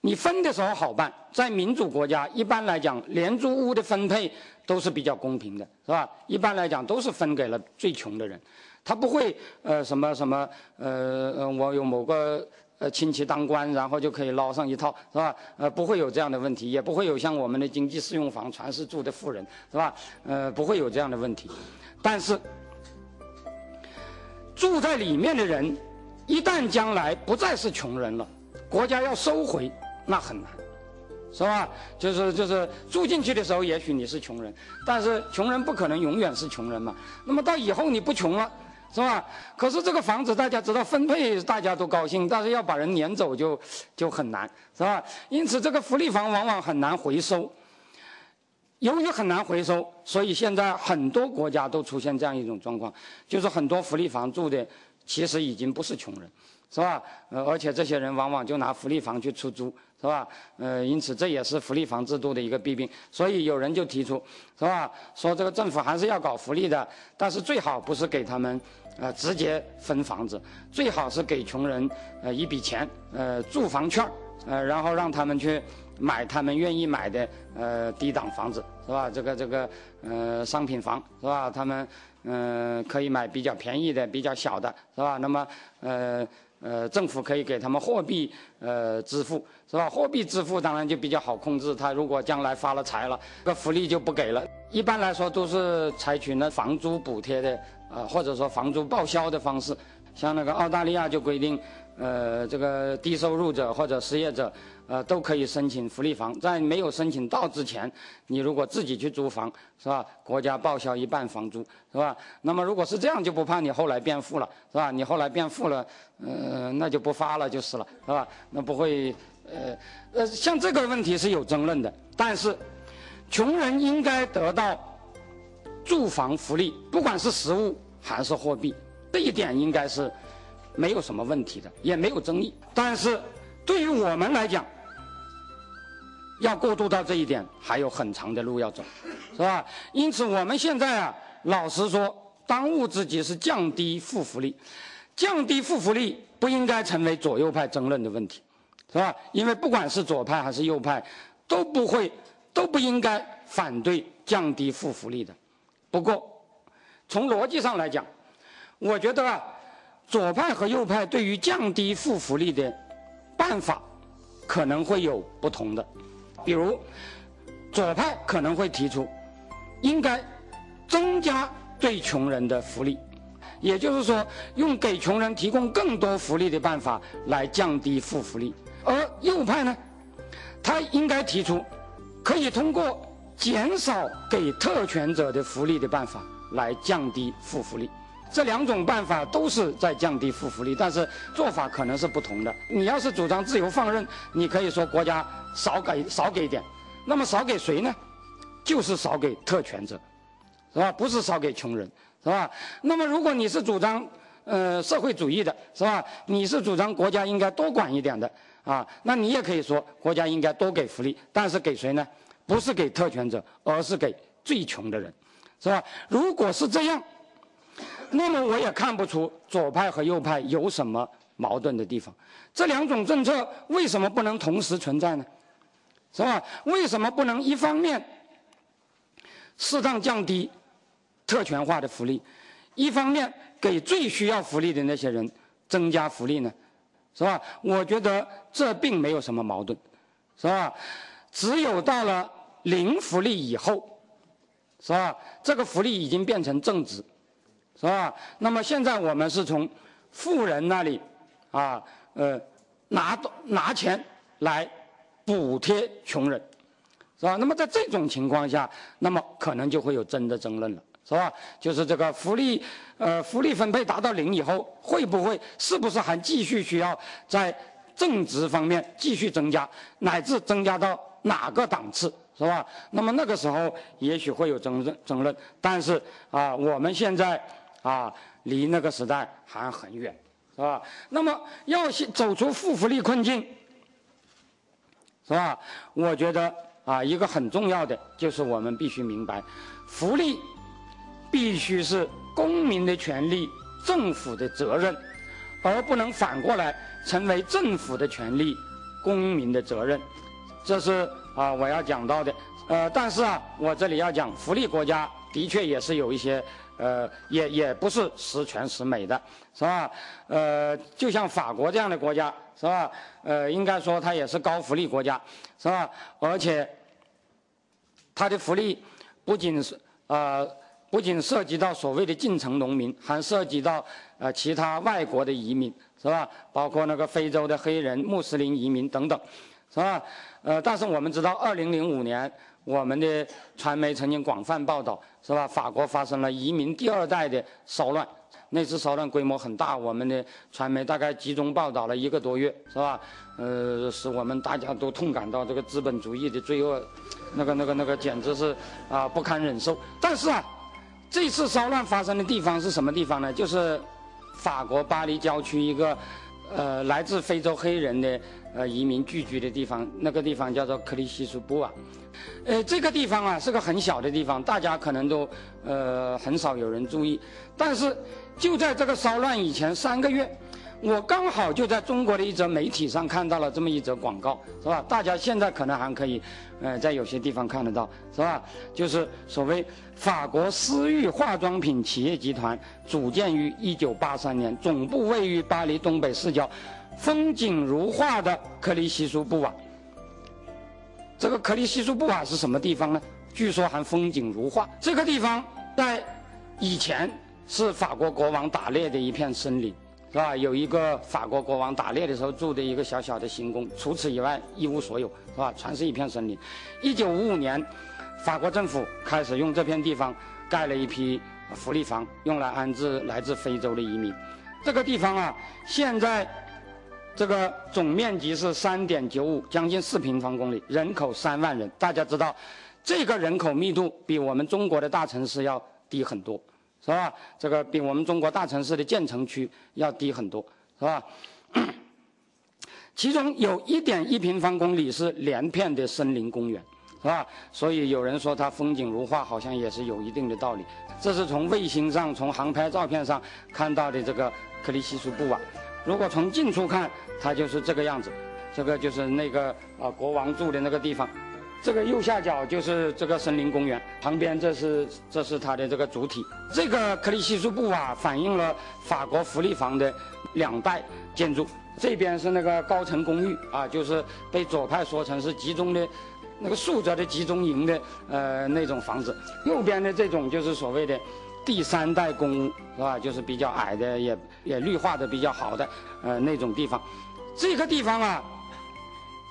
Speaker 1: 你分的时候好办，在民主国家一般来讲，廉租屋的分配都是比较公平的，是吧？一般来讲都是分给了最穷的人，他不会呃什么什么呃我有某个呃亲戚当官，然后就可以捞上一套，是吧？呃不会有这样的问题，也不会有像我们的经济适用房全是住的富人，是吧？呃不会有这样的问题，但是住在里面的人，一旦将来不再是穷人了，国家要收回。那很难，是吧？就是就是住进去的时候，也许你是穷人，但是穷人不可能永远是穷人嘛。那么到以后你不穷了，是吧？可是这个房子大家知道分配大家都高兴，但是要把人撵走就就很难，是吧？因此这个福利房往往很难回收。由于很难回收，所以现在很多国家都出现这样一种状况，就是很多福利房住的其实已经不是穷人。是吧？而且这些人往往就拿福利房去出租，是吧？呃，因此这也是福利房制度的一个弊病。所以有人就提出，是吧？说这个政府还是要搞福利的，但是最好不是给他们，呃，直接分房子，最好是给穷人，呃，一笔钱，呃，住房券，呃，然后让他们去买他们愿意买的，呃，低档房子，是吧？这个这个，呃，商品房，是吧？他们，嗯，可以买比较便宜的、比较小的，是吧？那么，呃。呃，政府可以给他们货币呃支付，是吧？货币支付当然就比较好控制。他如果将来发了财了，这个福利就不给了。一般来说都是采取那房租补贴的，呃，或者说房租报销的方式。像那个澳大利亚就规定，呃，这个低收入者或者失业者。呃，都可以申请福利房，在没有申请到之前，你如果自己去租房，是吧？国家报销一半房租，是吧？那么如果是这样，就不怕你后来变富了，是吧？你后来变富了，呃，那就不发了就是了，是吧？那不会，呃，呃，像这个问题是有争论的，但是，穷人应该得到住房福利，不管是实物还是货币，这一点应该是没有什么问题的，也没有争议。但是对于我们来讲，要过渡到这一点，还有很长的路要走，是吧？因此，我们现在啊，老实说，当务之急是降低负福利，降低负福利不应该成为左右派争论的问题，是吧？因为不管是左派还是右派，都不会，都不应该反对降低负福利的。不过，从逻辑上来讲，我觉得啊，左派和右派对于降低负福利的办法可能会有不同的。比如，左派可能会提出，应该增加对穷人的福利，也就是说，用给穷人提供更多福利的办法来降低负福利。而右派呢，他应该提出，可以通过减少给特权者的福利的办法来降低负福利。这两种办法都是在降低负福利，但是做法可能是不同的。你要是主张自由放任，你可以说国家少给少给一点，那么少给谁呢？就是少给特权者，是吧？不是少给穷人，是吧？那么如果你是主张呃社会主义的，是吧？你是主张国家应该多管一点的啊，那你也可以说国家应该多给福利，但是给谁呢？不是给特权者，而是给最穷的人，是吧？如果是这样。那么我也看不出左派和右派有什么矛盾的地方，这两种政策为什么不能同时存在呢？是吧？为什么不能一方面适当降低特权化的福利，一方面给最需要福利的那些人增加福利呢？是吧？我觉得这并没有什么矛盾，是吧？只有到了零福利以后，是吧？这个福利已经变成正值。是吧？那么现在我们是从富人那里啊，呃，拿拿钱来补贴穷人，是吧？那么在这种情况下，那么可能就会有真的争论了，是吧？就是这个福利，呃，福利分配达到零以后，会不会是不是还继续需要在正值方面继续增加，乃至增加到哪个档次，是吧？那么那个时候也许会有争论争论，但是啊，我们现在。啊，离那个时代还很远，是吧？那么要走出负福利困境，是吧？我觉得啊，一个很重要的就是我们必须明白，福利必须是公民的权利，政府的责任，而不能反过来成为政府的权利，公民的责任。这是啊，我要讲到的。呃，但是啊，我这里要讲，福利国家的确也是有一些。呃，也也不是十全十美的，是吧？呃，就像法国这样的国家，是吧？呃，应该说它也是高福利国家，是吧？而且，它的福利不仅是呃，不仅涉及到所谓的进城农民，还涉及到呃其他外国的移民，是吧？包括那个非洲的黑人、穆斯林移民等等，是吧？呃，但是我们知道，二零零五年。我们的传媒曾经广泛报道，是吧？法国发生了移民第二代的骚乱，那次骚乱规模很大，我们的传媒大概集中报道了一个多月，是吧？呃，使我们大家都痛感到这个资本主义的罪恶，那个、那个、那个，简直是啊不堪忍受。但是啊，这次骚乱发生的地方是什么地方呢？就是法国巴黎郊区一个呃来自非洲黑人的呃移民聚居的地方，那个地方叫做克里希苏布瓦。呃，这个地方啊是个很小的地方，大家可能都呃很少有人注意。但是就在这个骚乱以前三个月，我刚好就在中国的一则媒体上看到了这么一则广告，是吧？大家现在可能还可以呃在有些地方看得到，是吧？就是所谓法国私域化妆品企业集团组建于一九八三年，总部位于巴黎东北市郊，风景如画的克里希苏布瓦。这个克里希苏布瓦是什么地方呢？据说还风景如画。这个地方在以前是法国国王打猎的一片森林，是吧？有一个法国国王打猎的时候住的一个小小的行宫，除此以外一无所有，是吧？全是一片森林。一九五五年，法国政府开始用这片地方盖了一批福利房，用来安置来自非洲的移民。这个地方啊，现在。这个总面积是三点九五，将近四平方公里，人口三万人。大家知道，这个人口密度比我们中国的大城市要低很多，是吧？这个比我们中国大城市的建成区要低很多，是吧？其中有一点一平方公里是连片的森林公园，是吧？所以有人说它风景如画，好像也是有一定的道理。这是从卫星上、从航拍照片上看到的这个克里希苏布瓦。如果从近处看，它就是这个样子。这个就是那个啊国王住的那个地方。这个右下角就是这个森林公园，旁边这是这是它的这个主体。这个克里希苏布瓦反映了法国福利房的两代建筑。这边是那个高层公寓啊，就是被左派说成是集中的，那个竖着的集中营的呃那种房子。右边的这种就是所谓的第三代公屋，是吧？就是比较矮的，也也绿化的比较好的呃那种地方。这个地方啊，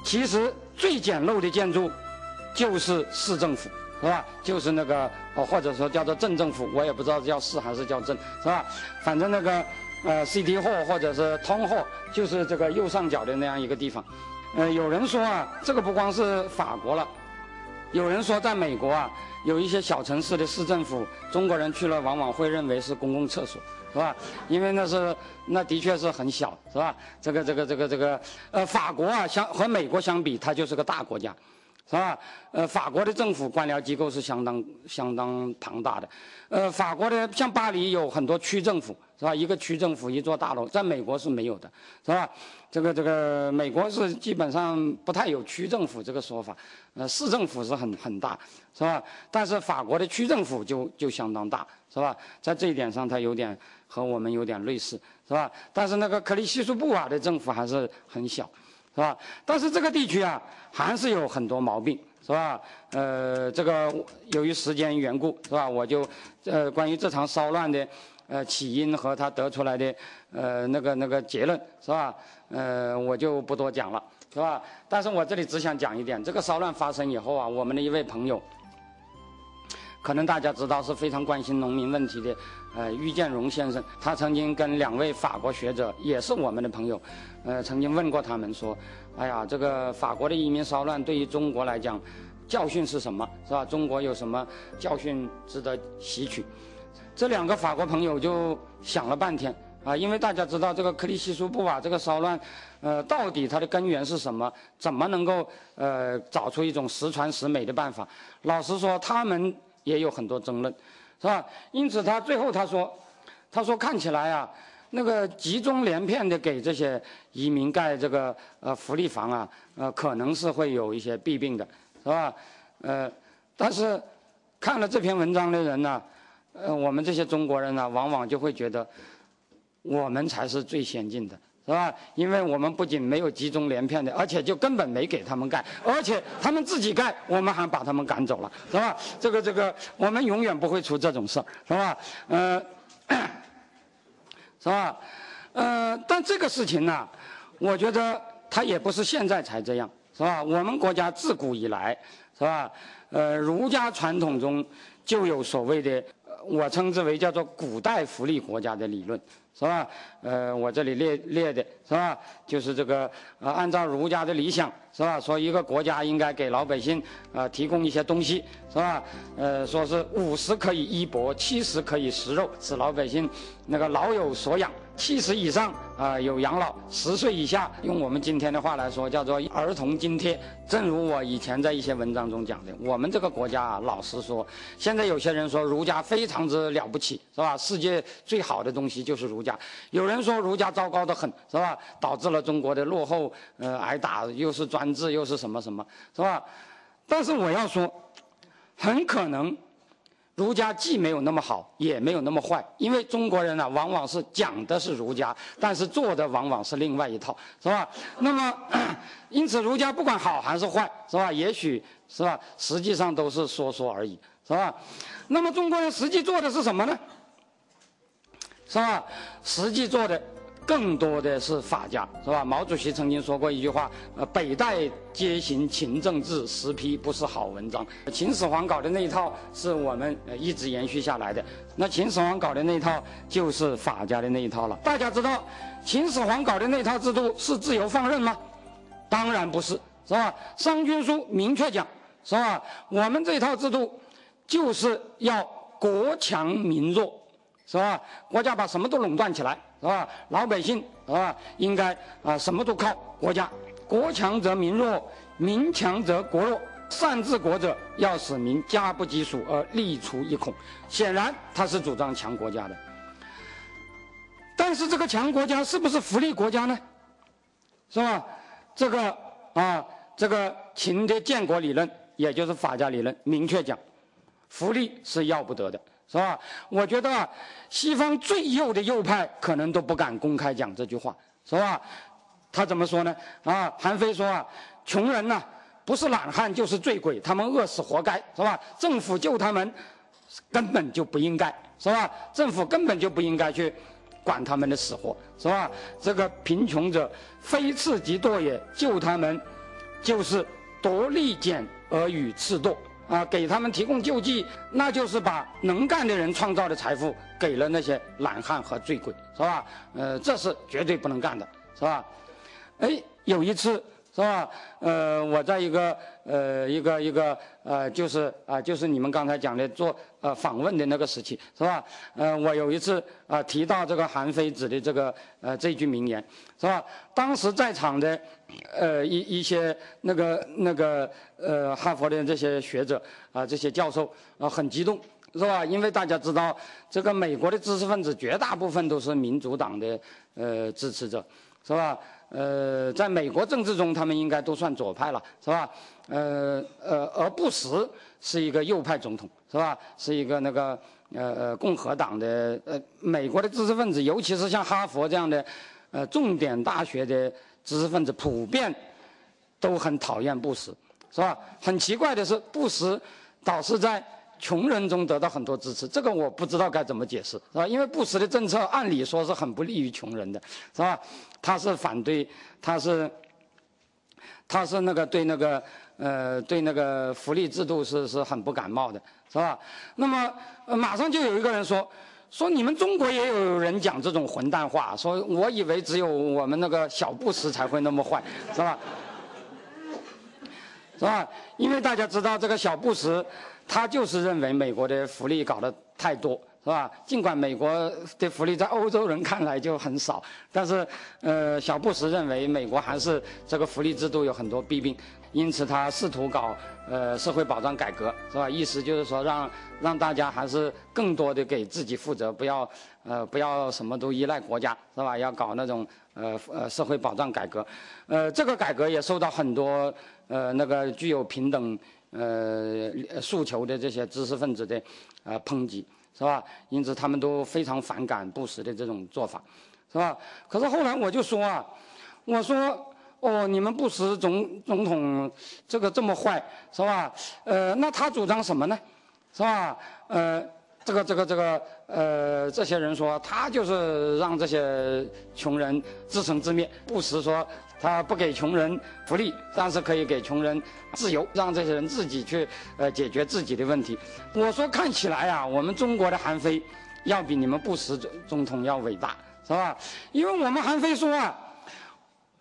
Speaker 1: 其实最简陋的建筑。就是市政府，是吧？就是那个哦，或者说叫做镇政府，我也不知道叫市还是叫镇，是吧？反正那个呃，City Hall 或者是通货就是这个右上角的那样一个地方。呃，有人说啊，这个不光是法国了，有人说在美国啊，有一些小城市的市政府，中国人去了往往会认为是公共厕所，是吧？因为那是那的确是很小，是吧？这个这个这个这个呃，法国啊，相和美国相比，它就是个大国家。是吧？呃，法国的政府官僚机构是相当相当庞大的。呃，法国的像巴黎有很多区政府，是吧？一个区政府一座大楼，在美国是没有的，是吧？这个这个美国是基本上不太有区政府这个说法，呃，市政府是很很大，是吧？但是法国的区政府就就相当大，是吧？在这一点上，它有点和我们有点类似，是吧？但是那个克里希苏布瓦的政府还是很小。是吧？但是这个地区啊，还是有很多毛病，是吧？呃，这个由于时间缘故，是吧？我就呃，关于这场骚乱的呃起因和他得出来的呃那个那个结论，是吧？呃，我就不多讲了，是吧？但是我这里只想讲一点，这个骚乱发生以后啊，我们的一位朋友。可能大家知道是非常关心农民问题的，呃，郁建荣先生，他曾经跟两位法国学者，也是我们的朋友，呃，曾经问过他们说，哎呀，这个法国的移民骚乱对于中国来讲，教训是什么，是吧？中国有什么教训值得吸取？这两个法国朋友就想了半天啊，因为大家知道这个克里希苏布瓦这个骚乱，呃，到底它的根源是什么？怎么能够呃找出一种十全十美的办法？老实说，他们。也有很多争论，是吧？因此他最后他说，他说看起来啊，那个集中连片的给这些移民盖这个呃福利房啊，呃可能是会有一些弊病的，是吧？呃，但是看了这篇文章的人呢，呃，我们这些中国人呢，往往就会觉得我们才是最先进的。是吧？因为我们不仅没有集中连片的，而且就根本没给他们盖，而且他们自己盖，我们还把他们赶走了，是吧？这个这个，我们永远不会出这种事儿，是吧？呃，是吧？呃，但这个事情呢，我觉得它也不是现在才这样，是吧？我们国家自古以来，是吧？呃，儒家传统中就有所谓的，我称之为叫做古代福利国家的理论。是吧？呃，我这里列列的是吧？就是这个呃，按照儒家的理想是吧？说一个国家应该给老百姓啊提供一些东西是吧？呃，说是五十可以衣帛，七十可以食肉，使老百姓那个老有所养。七十以上啊有养老，十岁以下用我们今天的话来说叫做儿童津贴。正如我以前在一些文章中讲的，我们这个国家啊，老实说，现在有些人说儒家非常之了不起，是吧？世界最好的东西就是儒家。有人说儒家糟糕的很，是吧？导致了中国的落后，呃，挨打又是专制又是什么什么，是吧？但是我要说，很可能。儒家既没有那么好，也没有那么坏，因为中国人呢，往往是讲的是儒家，但是做的往往是另外一套，是吧？那么，因此儒家不管好还是坏，是吧？也许是吧，实际上都是说说而已，是吧？那么中国人实际做的是什么呢？是吧？实际做的。更多的是法家，是吧？毛主席曾经说过一句话：“呃，北代皆行秦政治，十批不是好文章。”秦始皇搞的那一套是我们呃一直延续下来的。那秦始皇搞的那一套就是法家的那一套了。大家知道，秦始皇搞的那套制度是自由放任吗？当然不是，是吧？商君书明确讲，是吧？我们这套制度就是要国强民弱，是吧？国家把什么都垄断起来。是吧？老百姓是吧？应该啊什么都靠国家，国强则民弱，民强则国弱。善治国者，要使民家不积属而力除一孔。显然，他是主张强国家的。但是，这个强国家是不是福利国家呢？是吧？这个啊，这个秦的建国理论，也就是法家理论，明确讲，福利是要不得的，是吧？我觉得，西方最右的右派可能都不敢公开讲这句话，是吧？他怎么说呢？啊，韩非说啊，穷人呢？不是懒汉就是醉鬼，他们饿死活该，是吧？政府救他们，根本就不应该，是吧？政府根本就不应该去管他们的死活，是吧？这个贫穷者非次即堕也，救他们就是夺利俭而与次堕啊！给他们提供救济，那就是把能干的人创造的财富给了那些懒汉和醉鬼，是吧？呃，这是绝对不能干的，是吧？哎，有一次。是吧？呃，我在一个呃一个一个呃，就是啊，就是你们刚才讲的做呃访问的那个时期，是吧？呃，我有一次啊提到这个韩非子的这个呃这句名言，是吧？当时在场的呃一一些那个那个呃哈佛的这些学者啊，这些教授啊很激动，是吧？因为大家知道，这个美国的知识分子绝大部分都是民主党的呃支持者，是吧？呃，在美国政治中，他们应该都算左派了，是吧？呃呃，而布什是一个右派总统，是吧？是一个那个呃呃共和党的呃美国的知识分子，尤其是像哈佛这样的呃重点大学的知识分子，普遍都很讨厌布什，是吧？很奇怪的是，布什倒是在。穷人中得到很多支持，这个我不知道该怎么解释，是吧？因为布什的政策按理说是很不利于穷人的，是吧？他是反对，他是，他是那个对那个呃对那个福利制度是是很不感冒的，是吧？那么马上就有一个人说，说你们中国也有人讲这种混蛋话，说我以为只有我们那个小布什才会那么坏，是吧？是吧？因为大家知道这个小布什。他就是认为美国的福利搞得太多，是吧？尽管美国的福利在欧洲人看来就很少，但是，呃，小布什认为美国还是这个福利制度有很多弊病，因此他试图搞呃社会保障改革，是吧？意思就是说让让大家还是更多的给自己负责，不要呃不要什么都依赖国家，是吧？要搞那种呃呃社会保障改革，呃，这个改革也受到很多呃那个具有平等。呃，诉求的这些知识分子的啊抨击，是吧？因此他们都非常反感布什的这种做法，是吧？可是后来我就说啊，我说哦，你们布什总总统这个这么坏，是吧？呃，那他主张什么呢？是吧？呃。这个这个这个呃，这些人说他就是让这些穷人自生自灭。布什说他不给穷人福利，但是可以给穷人自由，让这些人自己去呃解决自己的问题。我说看起来啊，我们中国的韩非要比你们布什总总统要伟大，是吧？因为我们韩非说啊，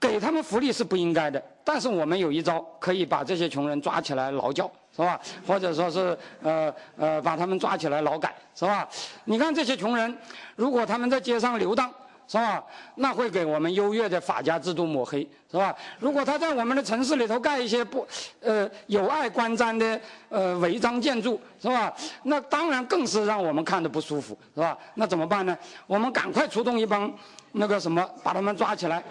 Speaker 1: 给他们福利是不应该的，但是我们有一招可以把这些穷人抓起来劳教。是吧？或者说是呃呃，把他们抓起来劳改，是吧？你看这些穷人，如果他们在街上游荡，是吧？那会给我们优越的法家制度抹黑，是吧？如果他在我们的城市里头盖一些不呃有碍观瞻的呃违章建筑，是吧？那当然更是让我们看的不舒服，是吧？那怎么办呢？我们赶快出动一帮那个什么，把他们抓起来，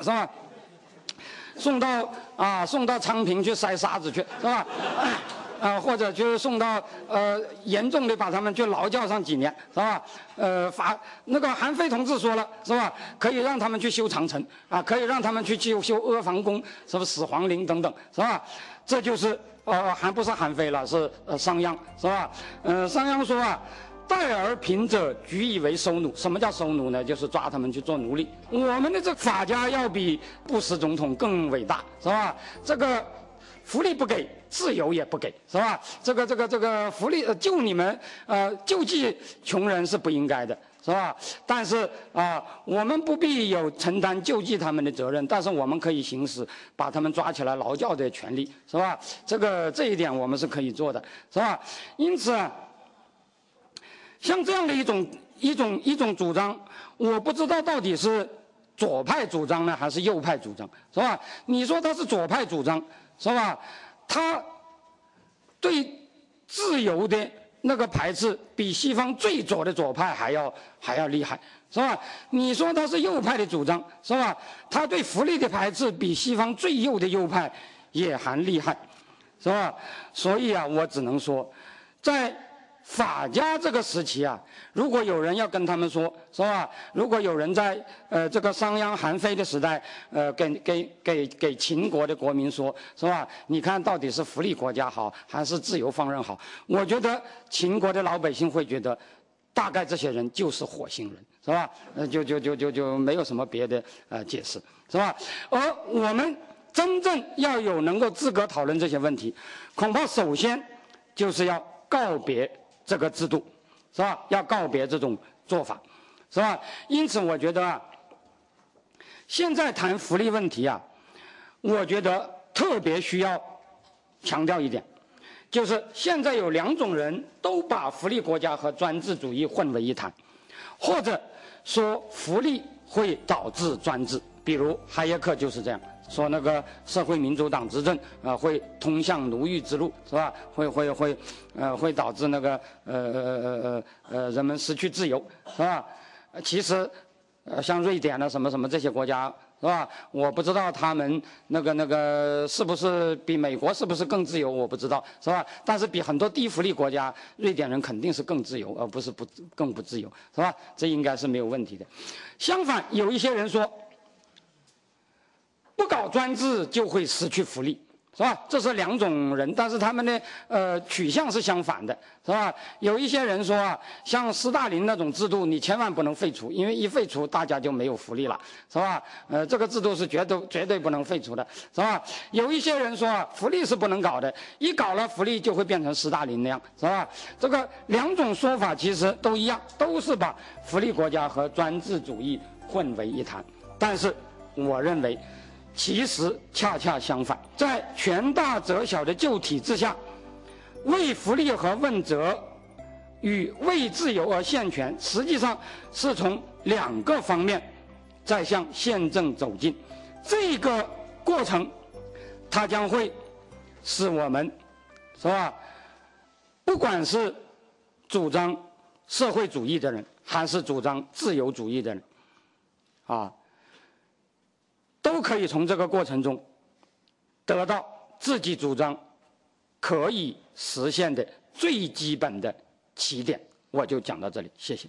Speaker 1: 是吧？送到啊，送到昌平去塞沙子去，是吧？啊，或者就是送到呃，严重的把他们去劳教上几年，是吧？呃，法那个韩非同志说了，是吧？可以让他们去修长城，啊，可以让他们去修修阿房宫，什么始皇陵等等，是吧？这就是呃，还不是韩非了，是呃商鞅，是吧？呃，商鞅说啊。待而贫者，举以为收奴。什么叫收奴呢？就是抓他们去做奴隶。我们的这法家要比布什总统更伟大，是吧？这个福利不给，自由也不给，是吧？这个这个这个福利救你们，呃，救济穷人是不应该的，是吧？但是啊，我们不必有承担救济他们的责任，但是我们可以行使把他们抓起来劳教的权利，是吧？这个这一点我们是可以做的，是吧？因此。像这样的一种一种一种主张，我不知道到底是左派主张呢，还是右派主张，是吧？你说他是左派主张，是吧？他对自由的那个排斥，比西方最左的左派还要还要厉害，是吧？你说他是右派的主张，是吧？他对福利的排斥，比西方最右的右派也还厉害，是吧？所以啊，我只能说，在。法家这个时期啊，如果有人要跟他们说，是吧？如果有人在呃这个商鞅韩非的时代，呃给给给给秦国的国民说，是吧？你看到底是福利国家好，还是自由放任好？我觉得秦国的老百姓会觉得，大概这些人就是火星人，是吧？呃，就就就就就没有什么别的呃解释，是吧？而我们真正要有能够资格讨论这些问题，恐怕首先就是要告别。这个制度，是吧？要告别这种做法，是吧？因此，我觉得啊，现在谈福利问题啊，我觉得特别需要强调一点，就是现在有两种人都把福利国家和专制主义混为一谈，或者说福利会导致专制，比如哈耶克就是这样。说那个社会民主党执政啊，会通向奴役之路，是吧？会会会，呃，会导致那个呃呃呃呃呃人们失去自由，是吧？其实，呃，像瑞典的什么什么这些国家，是吧？我不知道他们那个那个是不是比美国是不是更自由，我不知道，是吧？但是比很多低福利国家，瑞典人肯定是更自由，而不是不更不自由，是吧？这应该是没有问题的。相反，有一些人说。不搞专制就会失去福利，是吧？这是两种人，但是他们的呃取向是相反的，是吧？有一些人说啊，像斯大林那种制度，你千万不能废除，因为一废除大家就没有福利了，是吧？呃，这个制度是绝对绝对不能废除的，是吧？有一些人说啊，福利是不能搞的，一搞了福利就会变成斯大林那样，是吧？这个两种说法其实都一样，都是把福利国家和专制主义混为一谈，但是我认为。其实恰恰相反，在权大责小的旧体制下，为福利和问责与为自由而限权，实际上是从两个方面在向宪政走近。这个过程，它将会使我们，是吧？不管是主张社会主义的人，还是主张自由主义的人，啊。都可以从这个过程中得到自己主张可以实现的最基本的起点。我就讲到这里，谢谢。